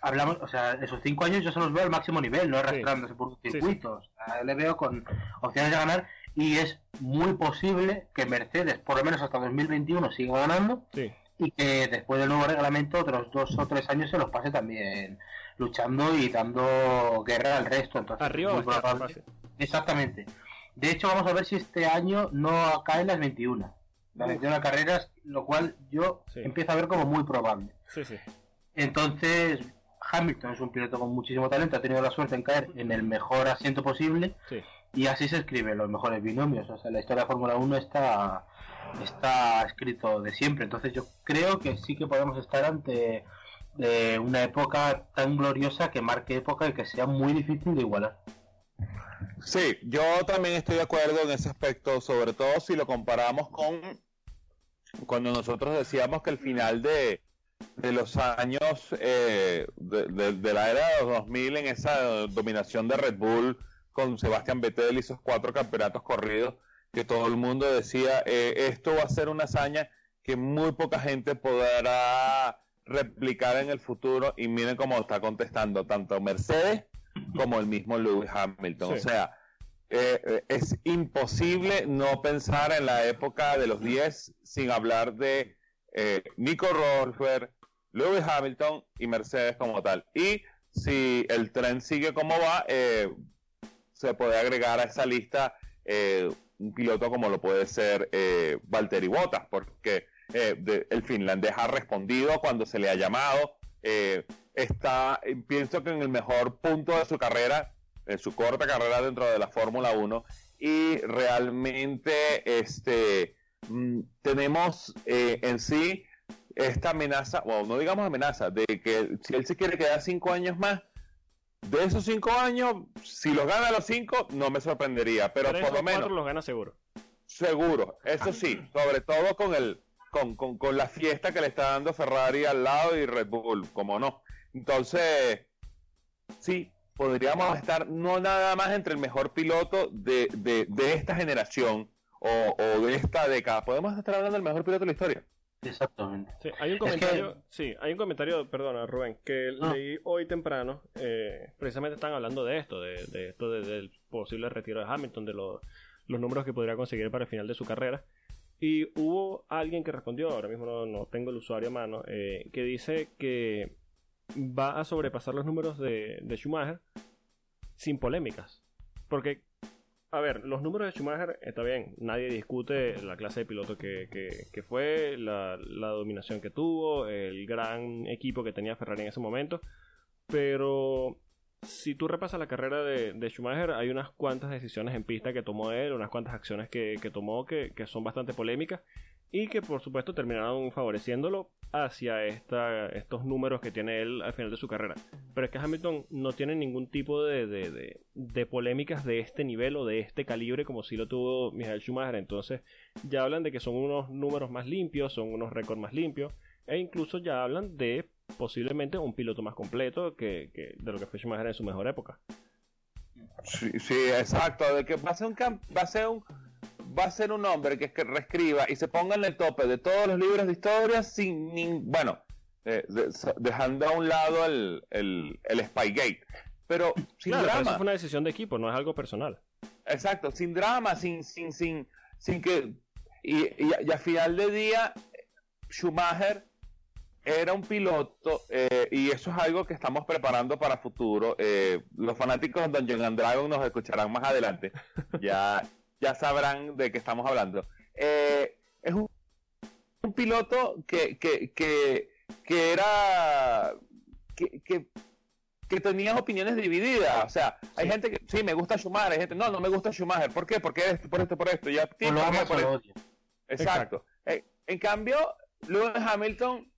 hablamos, o sea, esos cinco años yo se los veo al máximo nivel, no arrastrándose por Sí, circuitos. Le veo con opciones de ganar y es muy posible que Mercedes, por lo menos hasta 2021, siga ganando Sí, y que después del nuevo reglamento otros dos o tres años se los pase también luchando y dando guerra al resto. Entonces, arriba muy probable-. Exactamente. De hecho, vamos a ver si este año no caen las 21. Las 21 carreras, lo cual yo Sí. empiezo a ver como muy probable. Sí, sí. Entonces, Hamilton es un piloto con muchísimo talento, ha tenido la suerte en caer en el mejor asiento posible sí. Y así se escriben los mejores binomios. O sea, la historia de Fórmula 1 está, está escrito de siempre. Entonces, yo creo que sí que podemos estar ante eh, una época tan gloriosa que marque época y que sea muy difícil de igualar. Sí, yo también estoy de acuerdo en ese aspecto, sobre todo si lo comparamos con cuando nosotros decíamos que el final de, de los años eh, de, de- la era de los 2000 en esa dominación de Red Bull con Sebastián Vettel y esos cuatro campeonatos corridos que todo el mundo decía eh, esto va a ser una hazaña que muy poca gente podrá replicar en el futuro y miren cómo está contestando tanto Mercedes como el mismo Lewis Hamilton. Sí. O sea, eh, eh, es imposible no pensar en la época de los 10 sin hablar de eh, Nico Rosberg, Lewis Hamilton y Mercedes como tal. Y si el tren sigue como va, eh, se puede agregar a esa lista eh, un piloto como lo puede ser eh, Valtteri Bottas, porque eh, el finlandés ha respondido cuando se le ha llamado. eh, está, pienso que en el mejor punto de su carrera, en su corta carrera dentro de la Fórmula 1, y realmente este, mm, tenemos eh, en sí esta amenaza, o no digamos amenaza, de que si él se quiere quedar cinco años más, de esos cinco años, si los gana los cinco, no me sorprendería, pero por lo menos... los gana seguro. Seguro, eso sí, sobre todo con el con, con, con, la fiesta que le está dando Ferrari al lado y Red Bull, como no. Entonces, sí, podríamos estar no nada más entre el mejor piloto de, de, de esta generación o, o, de esta década, podemos estar hablando del mejor piloto de la historia. Exactamente. Sí, hay un comentario, sí, hay un comentario, perdona Rubén, que leí hoy temprano, eh, precisamente están hablando de esto, de, de esto del posible retiro de Hamilton, de los los números que podría conseguir para el final de su carrera. Y hubo alguien que respondió, ahora mismo no, tengo el usuario a mano, eh, que dice que va a sobrepasar los números de, Schumacher sin polémicas. Porque, a ver, los números de Schumacher está bien, nadie discute la clase de piloto que, que, fue, la, la, dominación que tuvo, el gran equipo que tenía Ferrari en ese momento, pero si tú repasas la carrera de, Schumacher, hay unas cuantas decisiones en pista que tomó él, unas cuantas acciones que, tomó que, son bastante polémicas y que por supuesto terminaron favoreciéndolo hacia esta, estos números que tiene él al final de su carrera. Pero es que Hamilton no tiene ningún tipo de, de, de, polémicas de este nivel o de este calibre como si lo tuvo Michael Schumacher. Entonces ya hablan de que son unos números más limpios, son unos récords más limpios e incluso ya hablan de posiblemente un piloto más completo que, de lo que fue Schumacher en su mejor época. Sí, sí, exacto, de que va a ser un va a ser un va a ser un hombre que, que reescriba y se ponga en el tope de todos los libros de historia sin ningún... bueno, eh, dejando a un lado el, el, el Spygate, pero sin drama. eso fue una decisión de equipo, no es algo personal. Exacto, sin drama, sin sin sin sin que y, y, y a final de día Schumacher era un piloto eh, y eso es algo que estamos preparando para futuro. Eh, los fanáticos de Dungeon and Dragon nos escucharán más adelante. Ya, ya sabrán de qué estamos hablando. Eh, es un, un, piloto que, que, que, que era... Que, que, que tenía opiniones divididas. O sea, hay gente que sí me gusta Schumacher, hay gente no, no me gusta Schumacher. ¿Por qué? Porque esto, por esto, por esto. Ya, por Exacto. en cambio, Lewis Hamilton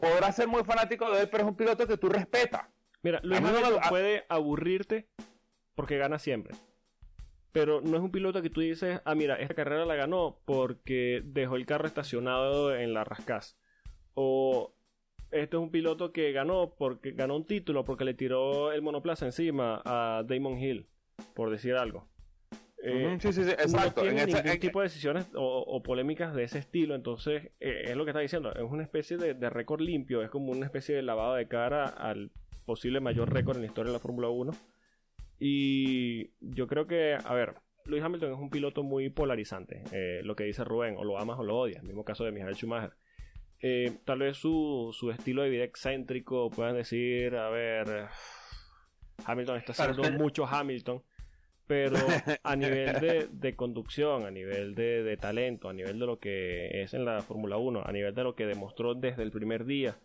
podrá ser muy fanático de él, pero es un piloto que tú respetas. Mira, Luis Hamilton puede aburrirte porque gana siempre. Pero no es un piloto que tú dices, ah, mira, esta carrera la ganó porque dejó el carro estacionado en la rascaz. O este es un piloto que ganó porque ganó un título porque le tiró el monoplaza encima a Damon Hill, por decir algo. Eh, sí, sí, sí, exacto. No tiene ningún tipo de decisiones o, polémicas de ese estilo, entonces eh, es lo que está diciendo, es una especie de, récord limpio, es como una especie de lavado de cara al posible mayor récord en la historia de la Fórmula 1. Y yo creo que, a ver, Luis Hamilton es un piloto muy polarizante, eh, lo que dice Rubén, o lo amas o lo odias, el mismo caso de Michael Schumacher. tal vez su, su, estilo de vida excéntrico, puedan decir, a ver, Hamilton está haciendo mucho Hamilton pero a nivel de, conducción, a nivel de, talento, a nivel de lo que es en la Fórmula 1, a nivel de lo que demostró desde el primer día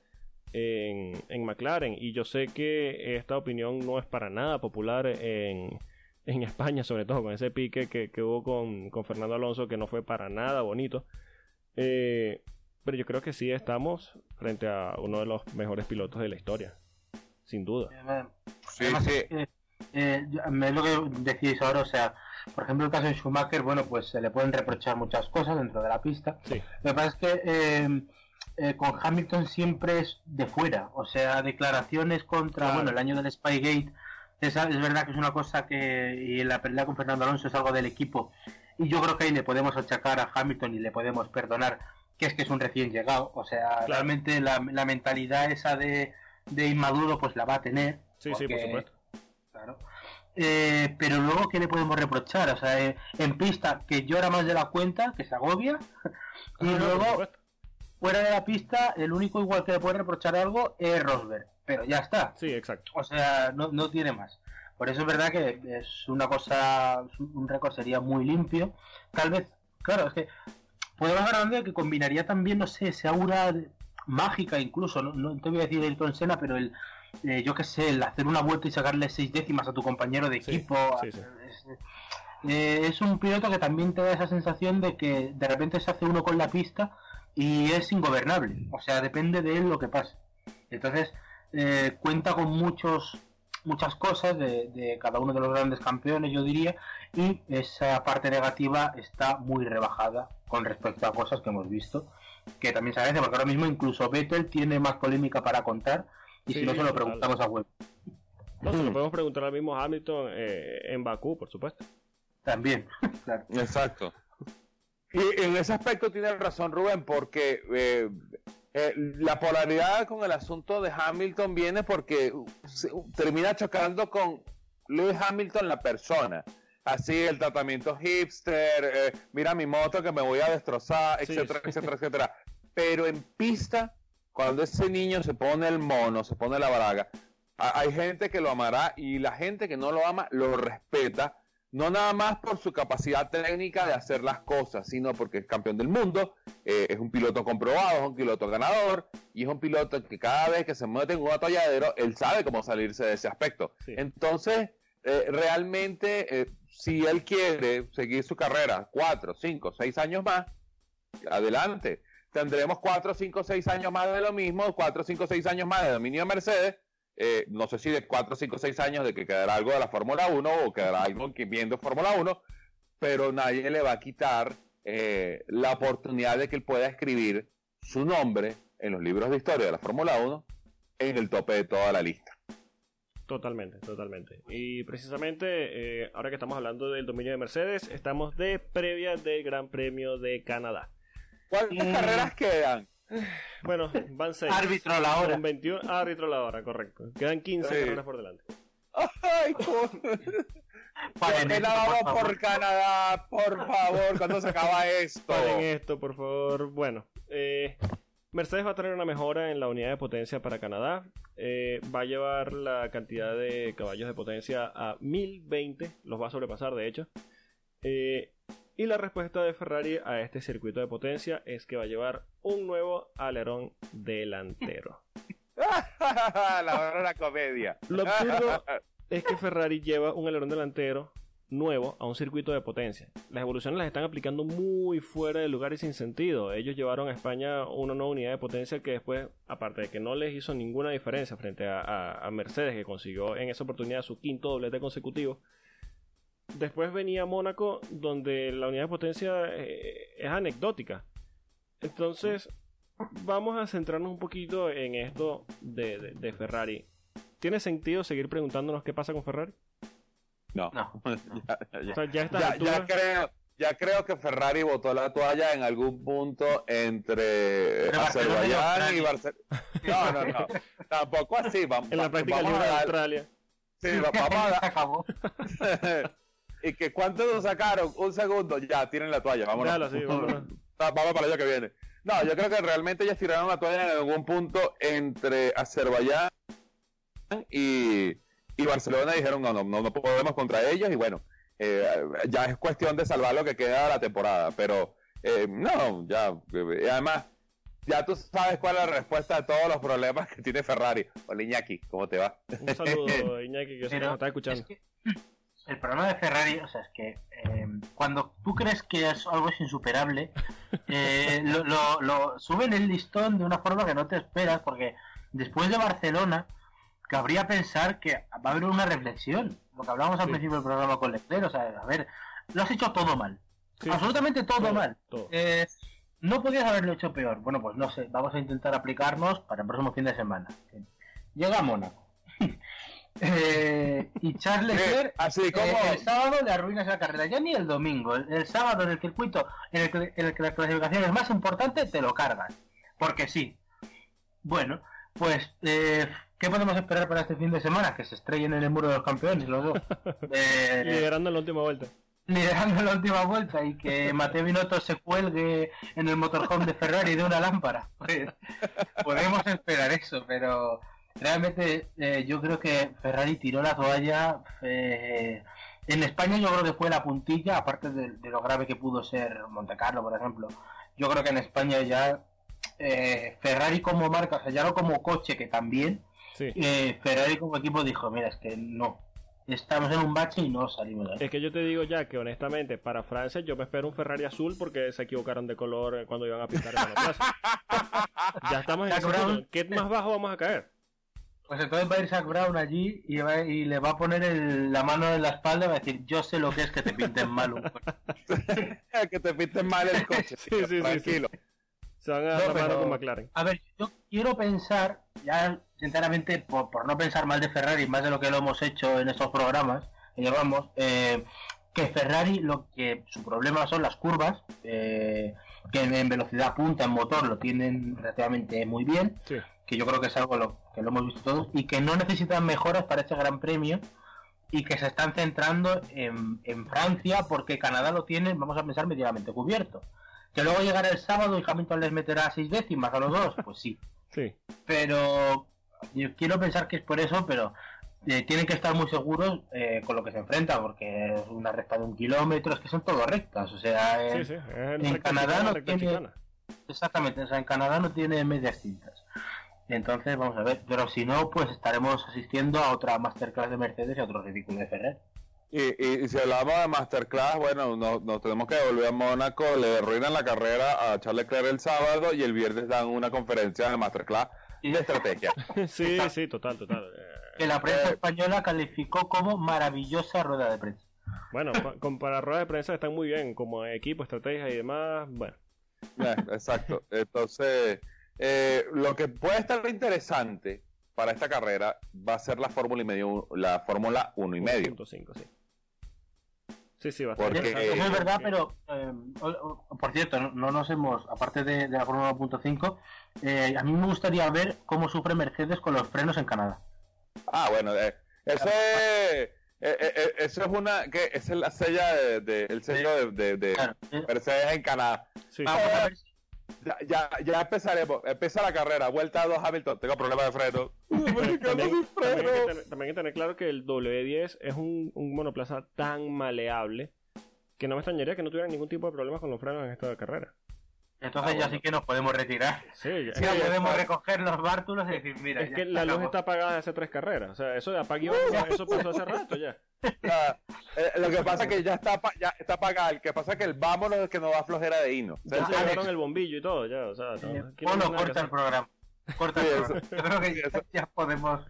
en, McLaren, y yo sé que esta opinión no es para nada popular en, España, sobre todo con ese pique que, hubo con, Fernando Alonso, que no fue para nada bonito. Eh, pero yo creo que sí estamos frente a uno de los mejores pilotos de la historia, sin duda. Sí, sí eh, es lo que decís ahora, o sea, por ejemplo, el caso de Schumacher, bueno, pues se le pueden reprochar muchas cosas dentro de la pista. Lo que pasa es que eh, con Hamilton siempre es de fuera, o sea, declaraciones contra, bueno, el año del Spygate, es, es verdad que es una cosa que, y la pelea con Fernando Alonso es algo del equipo, y yo creo que ahí le podemos achacar a Hamilton y le podemos perdonar que es que es un recién llegado, o sea, realmente la, mentalidad esa de, de inmaduro pues la va a tener. Sí, sí, por supuesto. eh, pero luego, ¿qué le podemos reprochar? O sea, eh, en pista, que llora más de la cuenta, que se agobia. y luego, fuera de la pista, el único igual que le puede reprochar algo es Rosberg. Pero ya está. Sí, exacto. O sea, no, no tiene más. Por eso es verdad que es una cosa, un récord sería muy limpio. Tal vez, claro, es que podemos hablar de que combinaría también, no sé, esa aura mágica incluso, no, no te voy a decir el Sena, pero el, eh, yo qué sé, el hacer una vuelta y sacarle seis décimas a tu compañero de equipo. Es, eh, es, un piloto que también te da esa sensación de que de repente se hace uno con la pista y es ingobernable. O sea, depende de él lo que pase. Entonces, eh, cuenta con muchos muchas cosas de, de, cada uno de los grandes campeones, yo diría, y esa parte negativa está muy rebajada con respecto a cosas que hemos visto, que también se agradece, porque ahora mismo incluso Vettel tiene más polémica para contar, y si no se lo preguntamos a web. No, se lo podemos preguntar al mismo Hamilton eh, en Bakú, por supuesto. También, claro. Exacto. Y en ese aspecto tiene razón Rubén, porque eh, eh, la polaridad con el asunto de Hamilton viene porque termina chocando con Lewis Hamilton, la persona. Así, el tratamiento hipster, eh, mira mi moto que me voy a destrozar, etcétera, etcétera, etcétera. Pero en pista, cuando ese niño se pone el mono, se pone la braga, hay gente que lo amará y la gente que no lo ama lo respeta no nada más por su capacidad técnica de hacer las cosas, sino porque es campeón del mundo, eh, es un piloto comprobado, es un piloto ganador y es un piloto que cada vez que se mete en un atolladero, él sabe cómo salirse de ese aspecto. Entonces, eh, realmente, eh, si él quiere seguir su carrera cuatro, cinco, seis años más, adelante. Tendremos cuatro, cinco, seis años más de lo mismo, cuatro, cinco, seis años más de dominio de Mercedes, eh, no sé si de 4, 5, 6 años de que quedará algo de la Fórmula 1 o quedará algo que viendo Fórmula 1, pero nadie le va a quitar eh, la oportunidad de que él pueda escribir su nombre en los libros de historia de la Fórmula 1 en el tope de toda la lista. Totalmente, totalmente. Y precisamente, eh, ahora que estamos hablando del dominio de Mercedes, estamos de previa del Gran Premio de Canadá. ¿Cuántas carreras quedan? Bueno, van 6. Árbitro a la hora. Son 21, árbitro a la hora, correcto. Quedan 15 carreras por delante. Ay, ¿Por vamos por Canadá? Por favor, ¿cuándo se acaba esto? Paren esto, por favor. Bueno, eh, Mercedes va a tener una mejora en la unidad de potencia para Canadá. Eh, va a llevar la cantidad de caballos de potencia a 1020. Los va a sobrepasar, de hecho. Eh, y la respuesta de Ferrari a este circuito de potencia es que va a llevar un nuevo alerón delantero. la verdadera comedia. Lo absurdo es que Ferrari lleva un alerón delantero nuevo a un circuito de potencia. Las evoluciones las están aplicando muy fuera de lugar y sin sentido. Ellos llevaron a España una nueva unidad de potencia que después, aparte de que no les hizo ninguna diferencia frente a Mercedes, que consiguió en esa oportunidad su quinto doblete consecutivo, Después venía Mónaco, donde la unidad de potencia eh, es anecdótica. Entonces, vamos a centrarnos un poquito en esto de, Ferrari. ¿Tiene sentido seguir preguntándonos qué pasa con Ferrari? No. ya, creo, ya creo que Ferrari botó la toalla en algún punto entre Azerbaiyán y Barcelona. No, no, no. Tampoco así. Vamos, en la práctica de Australia. Sí, vamos a y que cuánto nos sacaron, un segundo, ya, tienen la toalla, vámonos. vamos para el año que viene. No, yo creo que realmente ellos tiraron la toalla en algún punto entre Azerbaiyán y, y Barcelona y dijeron, no, no, no, podemos contra ellos y bueno, eh, ya es cuestión de salvar lo que queda de la temporada, pero eh, no, ya, eh, además, ya tú sabes cuál es la respuesta a todos los problemas que tiene Ferrari. Hola Iñaki, ¿cómo te va? Un saludo Iñaki, que se nos está escuchando el problema de Ferrari, o sea, es que eh, cuando tú crees que es algo es insuperable, eh, lo, lo, suben el listón de una forma que no te esperas, porque después de Barcelona, cabría pensar que va a haber una reflexión, lo que hablábamos al principio del programa con Leclerc, o sea, a ver, lo has hecho todo mal, absolutamente todo, mal. Eh, no podías haberlo hecho peor. Bueno, pues no sé, vamos a intentar aplicarnos para el próximo fin de semana. Llega a Mónaco. Eh, y Charles Leclerc así eh, como... el sábado le arruinas la carrera, ya ni el domingo, el, sábado en el circuito en el, que, en el, que, la clasificación es más importante, te lo cargas, porque sí. Bueno, pues, eh, ¿qué podemos esperar para este fin de semana? Que se estrellen en el muro de los campeones los dos. liderando en la última vuelta. Liderando en la última vuelta y que Mateo Binotto se cuelgue en el motorhome de Ferrari de una lámpara. Pues, podemos esperar eso, pero realmente eh, yo creo que Ferrari tiró la toalla. Eh, en España yo creo que fue la puntilla, aparte de, lo grave que pudo ser Monte Carlo, por ejemplo. Yo creo que en España ya eh, Ferrari como marca, o sea, ya no como coche, que también, Sí. Ferrari como equipo dijo, mira, es que no. Estamos en un bache y no salimos de ahí. Es que yo te digo ya que honestamente para Francia yo me espero un Ferrari azul porque se equivocaron de color cuando iban a pintar en la plaza. ya estamos en punto. ¿Qué más bajo vamos a caer? Pues entonces va a ir Zach Brown allí y, va- y le va a poner el- la mano en la espalda y va a decir, yo sé lo que es que te pinten mal un coche". que te pinten mal el coche. Sí, tío, sí, sí, tranquilo. Se van a dar No, la mano pero- con McLaren. A ver, yo quiero pensar, ya sinceramente, por, por no pensar mal de Ferrari, más de lo que lo hemos hecho en estos programas que llevamos, eh, que Ferrari lo que su problema son las curvas, eh, que en velocidad punta, en motor, lo tienen relativamente muy bien, Sí. Que yo creo que es algo lo, que lo hemos visto todos, y que no necesitan mejoras para este gran premio, y que se están centrando en, en Francia, porque Canadá lo tiene, vamos a pensar, medianamente cubierto. Que luego llegará el sábado y Hamilton les meterá seis décimas a los dos, pues sí. Sí. Pero yo quiero pensar que es por eso, pero eh, tienen que estar muy seguros eh, con lo que se enfrentan, porque es una recta de un kilómetro, es que son todas rectas, o sea, eh, Sí, sí. Es en Canadá chicana, no tiene- chicana. exactamente, o sea, en Canadá no tiene medias tintas. Entonces, vamos a ver, pero si no, pues estaremos asistiendo a otra masterclass de Mercedes y a otro ridículo de Ferrer. Y, y, y si hablamos de Masterclass, bueno, nos, nos tenemos que volver a Mónaco, le arruinan la carrera a Charles Leclerc el sábado y el viernes dan una conferencia de Masterclass Y de estrategia. Sí, sí, total, total. Eh, que la prensa Eh. española calificó como maravillosa rueda de prensa. Bueno, con- para ruedas de prensa están muy bien, como equipo, estrategia y demás. Bueno, Eh, exacto. Entonces, eh, lo que puede estar interesante para esta carrera va a ser la Fórmula y medio, la Fórmula 1 y medio. 1.5, sí. Sí, sí. Porque- Eso interesante. es verdad, pero eh, por cierto, no, no nos hemos, aparte de, de la Fórmula 1.5, eh, a mí me gustaría ver cómo sufre Mercedes con los frenos en Canadá. Ah, bueno, eh, eso es, eh, eh, eso es una, que esa es la sella de, de- el sello de, de- de Claro, Mercedes en Canadá. Sí, vamos a ver si- Ya, ya, ya empezaremos, empieza la carrera, vuelta a dos Hamilton, tengo problemas de freno. También, ¿Por qué ando sin también hay tener, también hay que tener claro que el W10 es un, un monoplaza tan maleable que no me extrañaría que no tuviera ningún tipo de problemas con los frenos en esta carrera. Entonces Ah, ya bueno. sí que nos podemos retirar. Sí, ya- Ya Sí, podemos está. recoger los bártulos y decir, mira, es ya que la luz está apagada hace tres carreras. O sea, eso de apague vámonos, eso pasó hace rato ya. Eh, lo que pasa es que ya está, ya está apagado, el que pasa es que el vámonos es que no va flojera de hino. O sea, Ya se el bombillo y todo, ya. O sea, no, corta el programa. Corta el Sí, programa. Yo creo que sí, ya, podemos.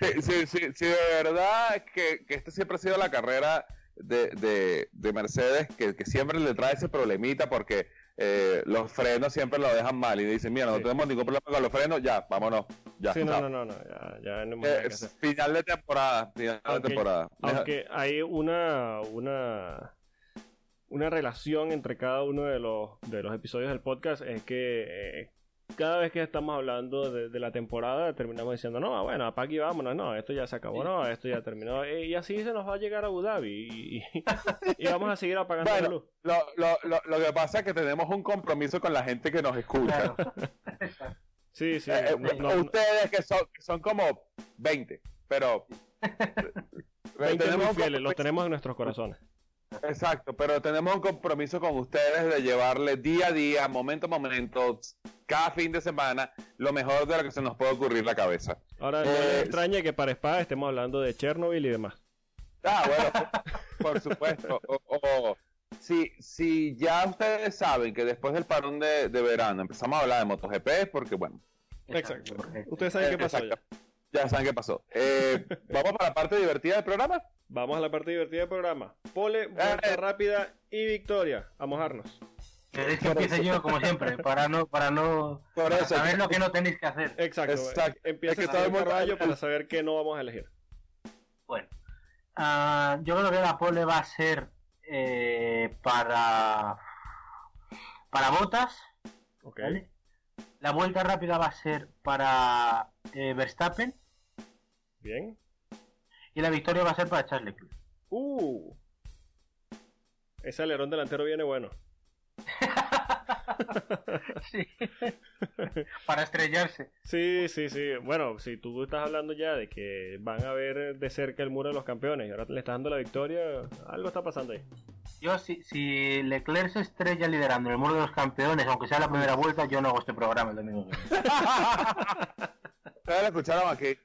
Sí, sí, sí, sí, de verdad que, que esta siempre ha sido la carrera de, de, de Mercedes, que, que siempre le trae ese problemita porque eh, los frenos siempre lo dejan mal y dicen, mira, no Sí. tenemos ningún problema con los frenos, ya, vámonos, ya. Sí, no, no, no, no, ya, ya no hemos Eh, final de temporada, final Aunque- de temporada. Aunque hay una, una, una relación entre cada uno de los, de los episodios del podcast, es que eh, cada vez que estamos hablando de, de la temporada terminamos diciendo, no, bueno, apague y vámonos, no, esto ya se acabó, no, esto ya terminó, y así se nos va a llegar a Abu Dhabi y, y- y vamos a seguir apagando la luz. lo, lo, lo, lo que pasa es que tenemos un compromiso con la gente que nos escucha. Claro. Sí, sí, Eh, eh, no- no- no- ustedes que son, que son como 20, pero... 20 tenemos muy fieles, los tenemos en nuestros corazones. Exacto, pero tenemos un compromiso con ustedes de llevarles día a día, momento a momento, cada fin de semana, lo mejor de lo que se nos puede ocurrir la cabeza. Ahora, no Eh, les extrañe que para Spa estemos hablando de Chernobyl y demás. Ah, bueno, por, supuesto. O, o- si, si ya ustedes saben que después del parón de, de verano empezamos a hablar de MotoGP, porque bueno, Exacto. Ustedes saben qué pasó ya. saben qué pasó. Eh, Vamos para la parte divertida del programa. Vamos a la parte divertida del programa. Pole, vuelta Eh. rápida y victoria. A mojarnos. Queréis que empiece yo, como siempre, para no, para no Por para saber lo que no tenéis que hacer. Exacto. Exacto. Empieza Es que a todo el mundo- Carballo para saber qué no vamos a elegir. Bueno, ah, yo creo que la pole va a ser eh, para para botas, Ok. ¿vale? La vuelta rápida va a ser para eh, Verstappen Bien. y la victoria va a ser para Charles Leclerc. Uh. Ese alerón delantero viene bueno. Sí. para estrellarse. Sí, sí, sí. Bueno, si tú estás hablando ya de que van a ver de cerca el muro de los campeones y ahora le estás dando la victoria, algo está pasando ahí. Yo, si, si Leclerc se estrella liderando el muro de los campeones, aunque sea la primera vuelta, yo no hago este programa el domingo. viene. Ustedes lo escucharon aquí.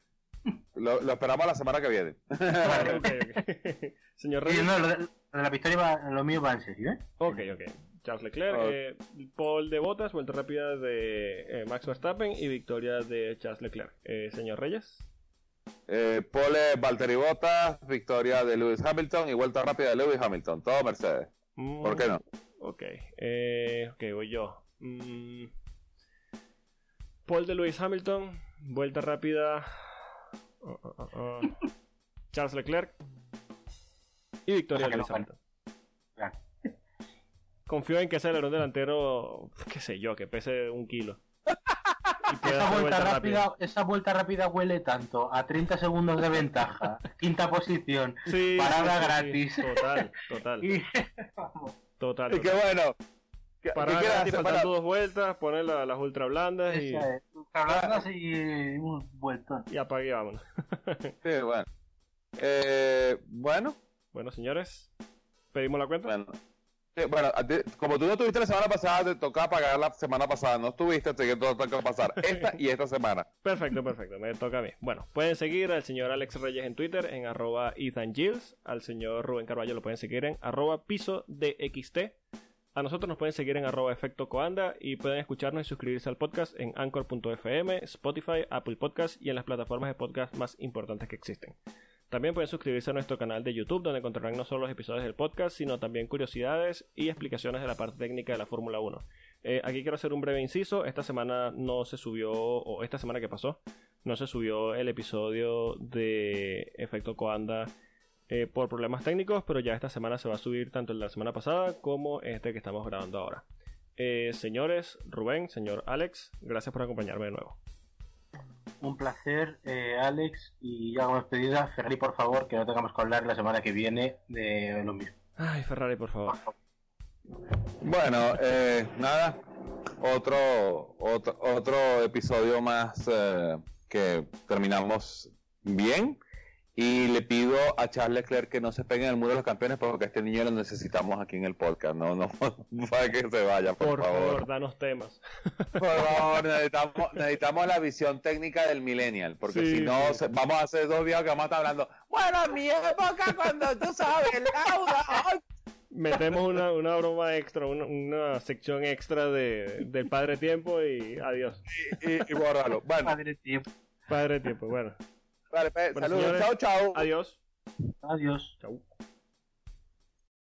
Lo, lo esperamos la semana que viene. Vale, ok, ok. Señor Sí, Reyes. no, lo de, lo de la victoria, va- lo mío va en serio, ¿eh? Ok, ok. Charles Leclerc, eh, Paul de Bottas, vuelta rápida de eh, Max Verstappen y victoria de Charles Leclerc. Eh, señor Reyes. Eh, pole Valtteri Bottas, victoria de Lewis Hamilton y vuelta rápida de Lewis Hamilton. Todo Mercedes. Mm, ¿Por qué no? Ok, eh, ok, voy yo. Mm, Paul de Lewis Hamilton, vuelta rápida. Charles Leclerc y victoria que no. Claro. Confío en que ese alerón delantero, qué sé yo, que pese un kilo. Esa hacer vuelta, rápida, esa vuelta rápida huele tanto a 30 segundos de ventaja, quinta posición, Sí, Parada sí, gratis. Total, total, y vamos, total. Y qué total. bueno. ¿Qué, Parada qué quieres gratis, faltando para- dos vueltas, poner la- las ultra blandas y, ultrablandas y un vueltón. y apague y vámonos. Sí, bueno. Eh, bueno, Bueno, señores, pedimos la cuenta. bueno. Sí, bueno, a ti- como tú no estuviste la semana pasada, te toca pagar la semana pasada. No estuviste, así que te toca pasar esta y esta semana. Perfecto, perfecto, me toca a mí. Bueno, pueden seguir al señor Alex Reyes en Twitter en arroba Ethan Giles, al señor Rubén Carballo lo pueden seguir en arroba piso DXT, a nosotros nos pueden seguir en arroba efecto coanda y pueden escucharnos y suscribirse al podcast en anchor.fm, Spotify, Apple Podcast y en las plataformas de podcast más importantes que existen. También pueden suscribirse a nuestro canal de YouTube, donde encontrarán no solo los episodios del podcast, sino también curiosidades y explicaciones de la parte técnica de la Fórmula 1. Eh, aquí quiero hacer un breve inciso. Esta semana no se subió, o esta semana que pasó, no se subió el episodio de Efecto Coanda eh, por problemas técnicos, pero ya esta semana se va a subir tanto el de la semana pasada como este que estamos grabando ahora. Eh, señores, Rubén, señor Alex, gracias por acompañarme de nuevo. Un placer, eh, Alex, y ya como despedida, Ferrari, por favor, que no tengamos que hablar la semana que viene de lo mismo. Ay, Ferrari, por favor. Bueno, eh, nada. Otro, otro, otro episodio más eh, que terminamos bien. Y le pido a Charles Leclerc que no se pegue en el muro de los campeones porque a este niño lo necesitamos aquí en el podcast. No, no, para que se vaya, por, Por favor, favor. danos temas. Por favor, necesitamos, necesitamos la visión técnica del millennial, porque Sí, si no, sí. se- vamos a hacer dos videos que vamos a estar hablando. Bueno, en mi época, cuando tú sabes, Laura, ay, Metemos una, una broma extra, una, una sección extra de, del Padre Tiempo y adiós. y, y bórralo. Bueno, Padre tiempo. Padre Tiempo, bueno. Vale, pues, Bueno, saludos, señores, chao, chao. Adiós. Adiós. Chau.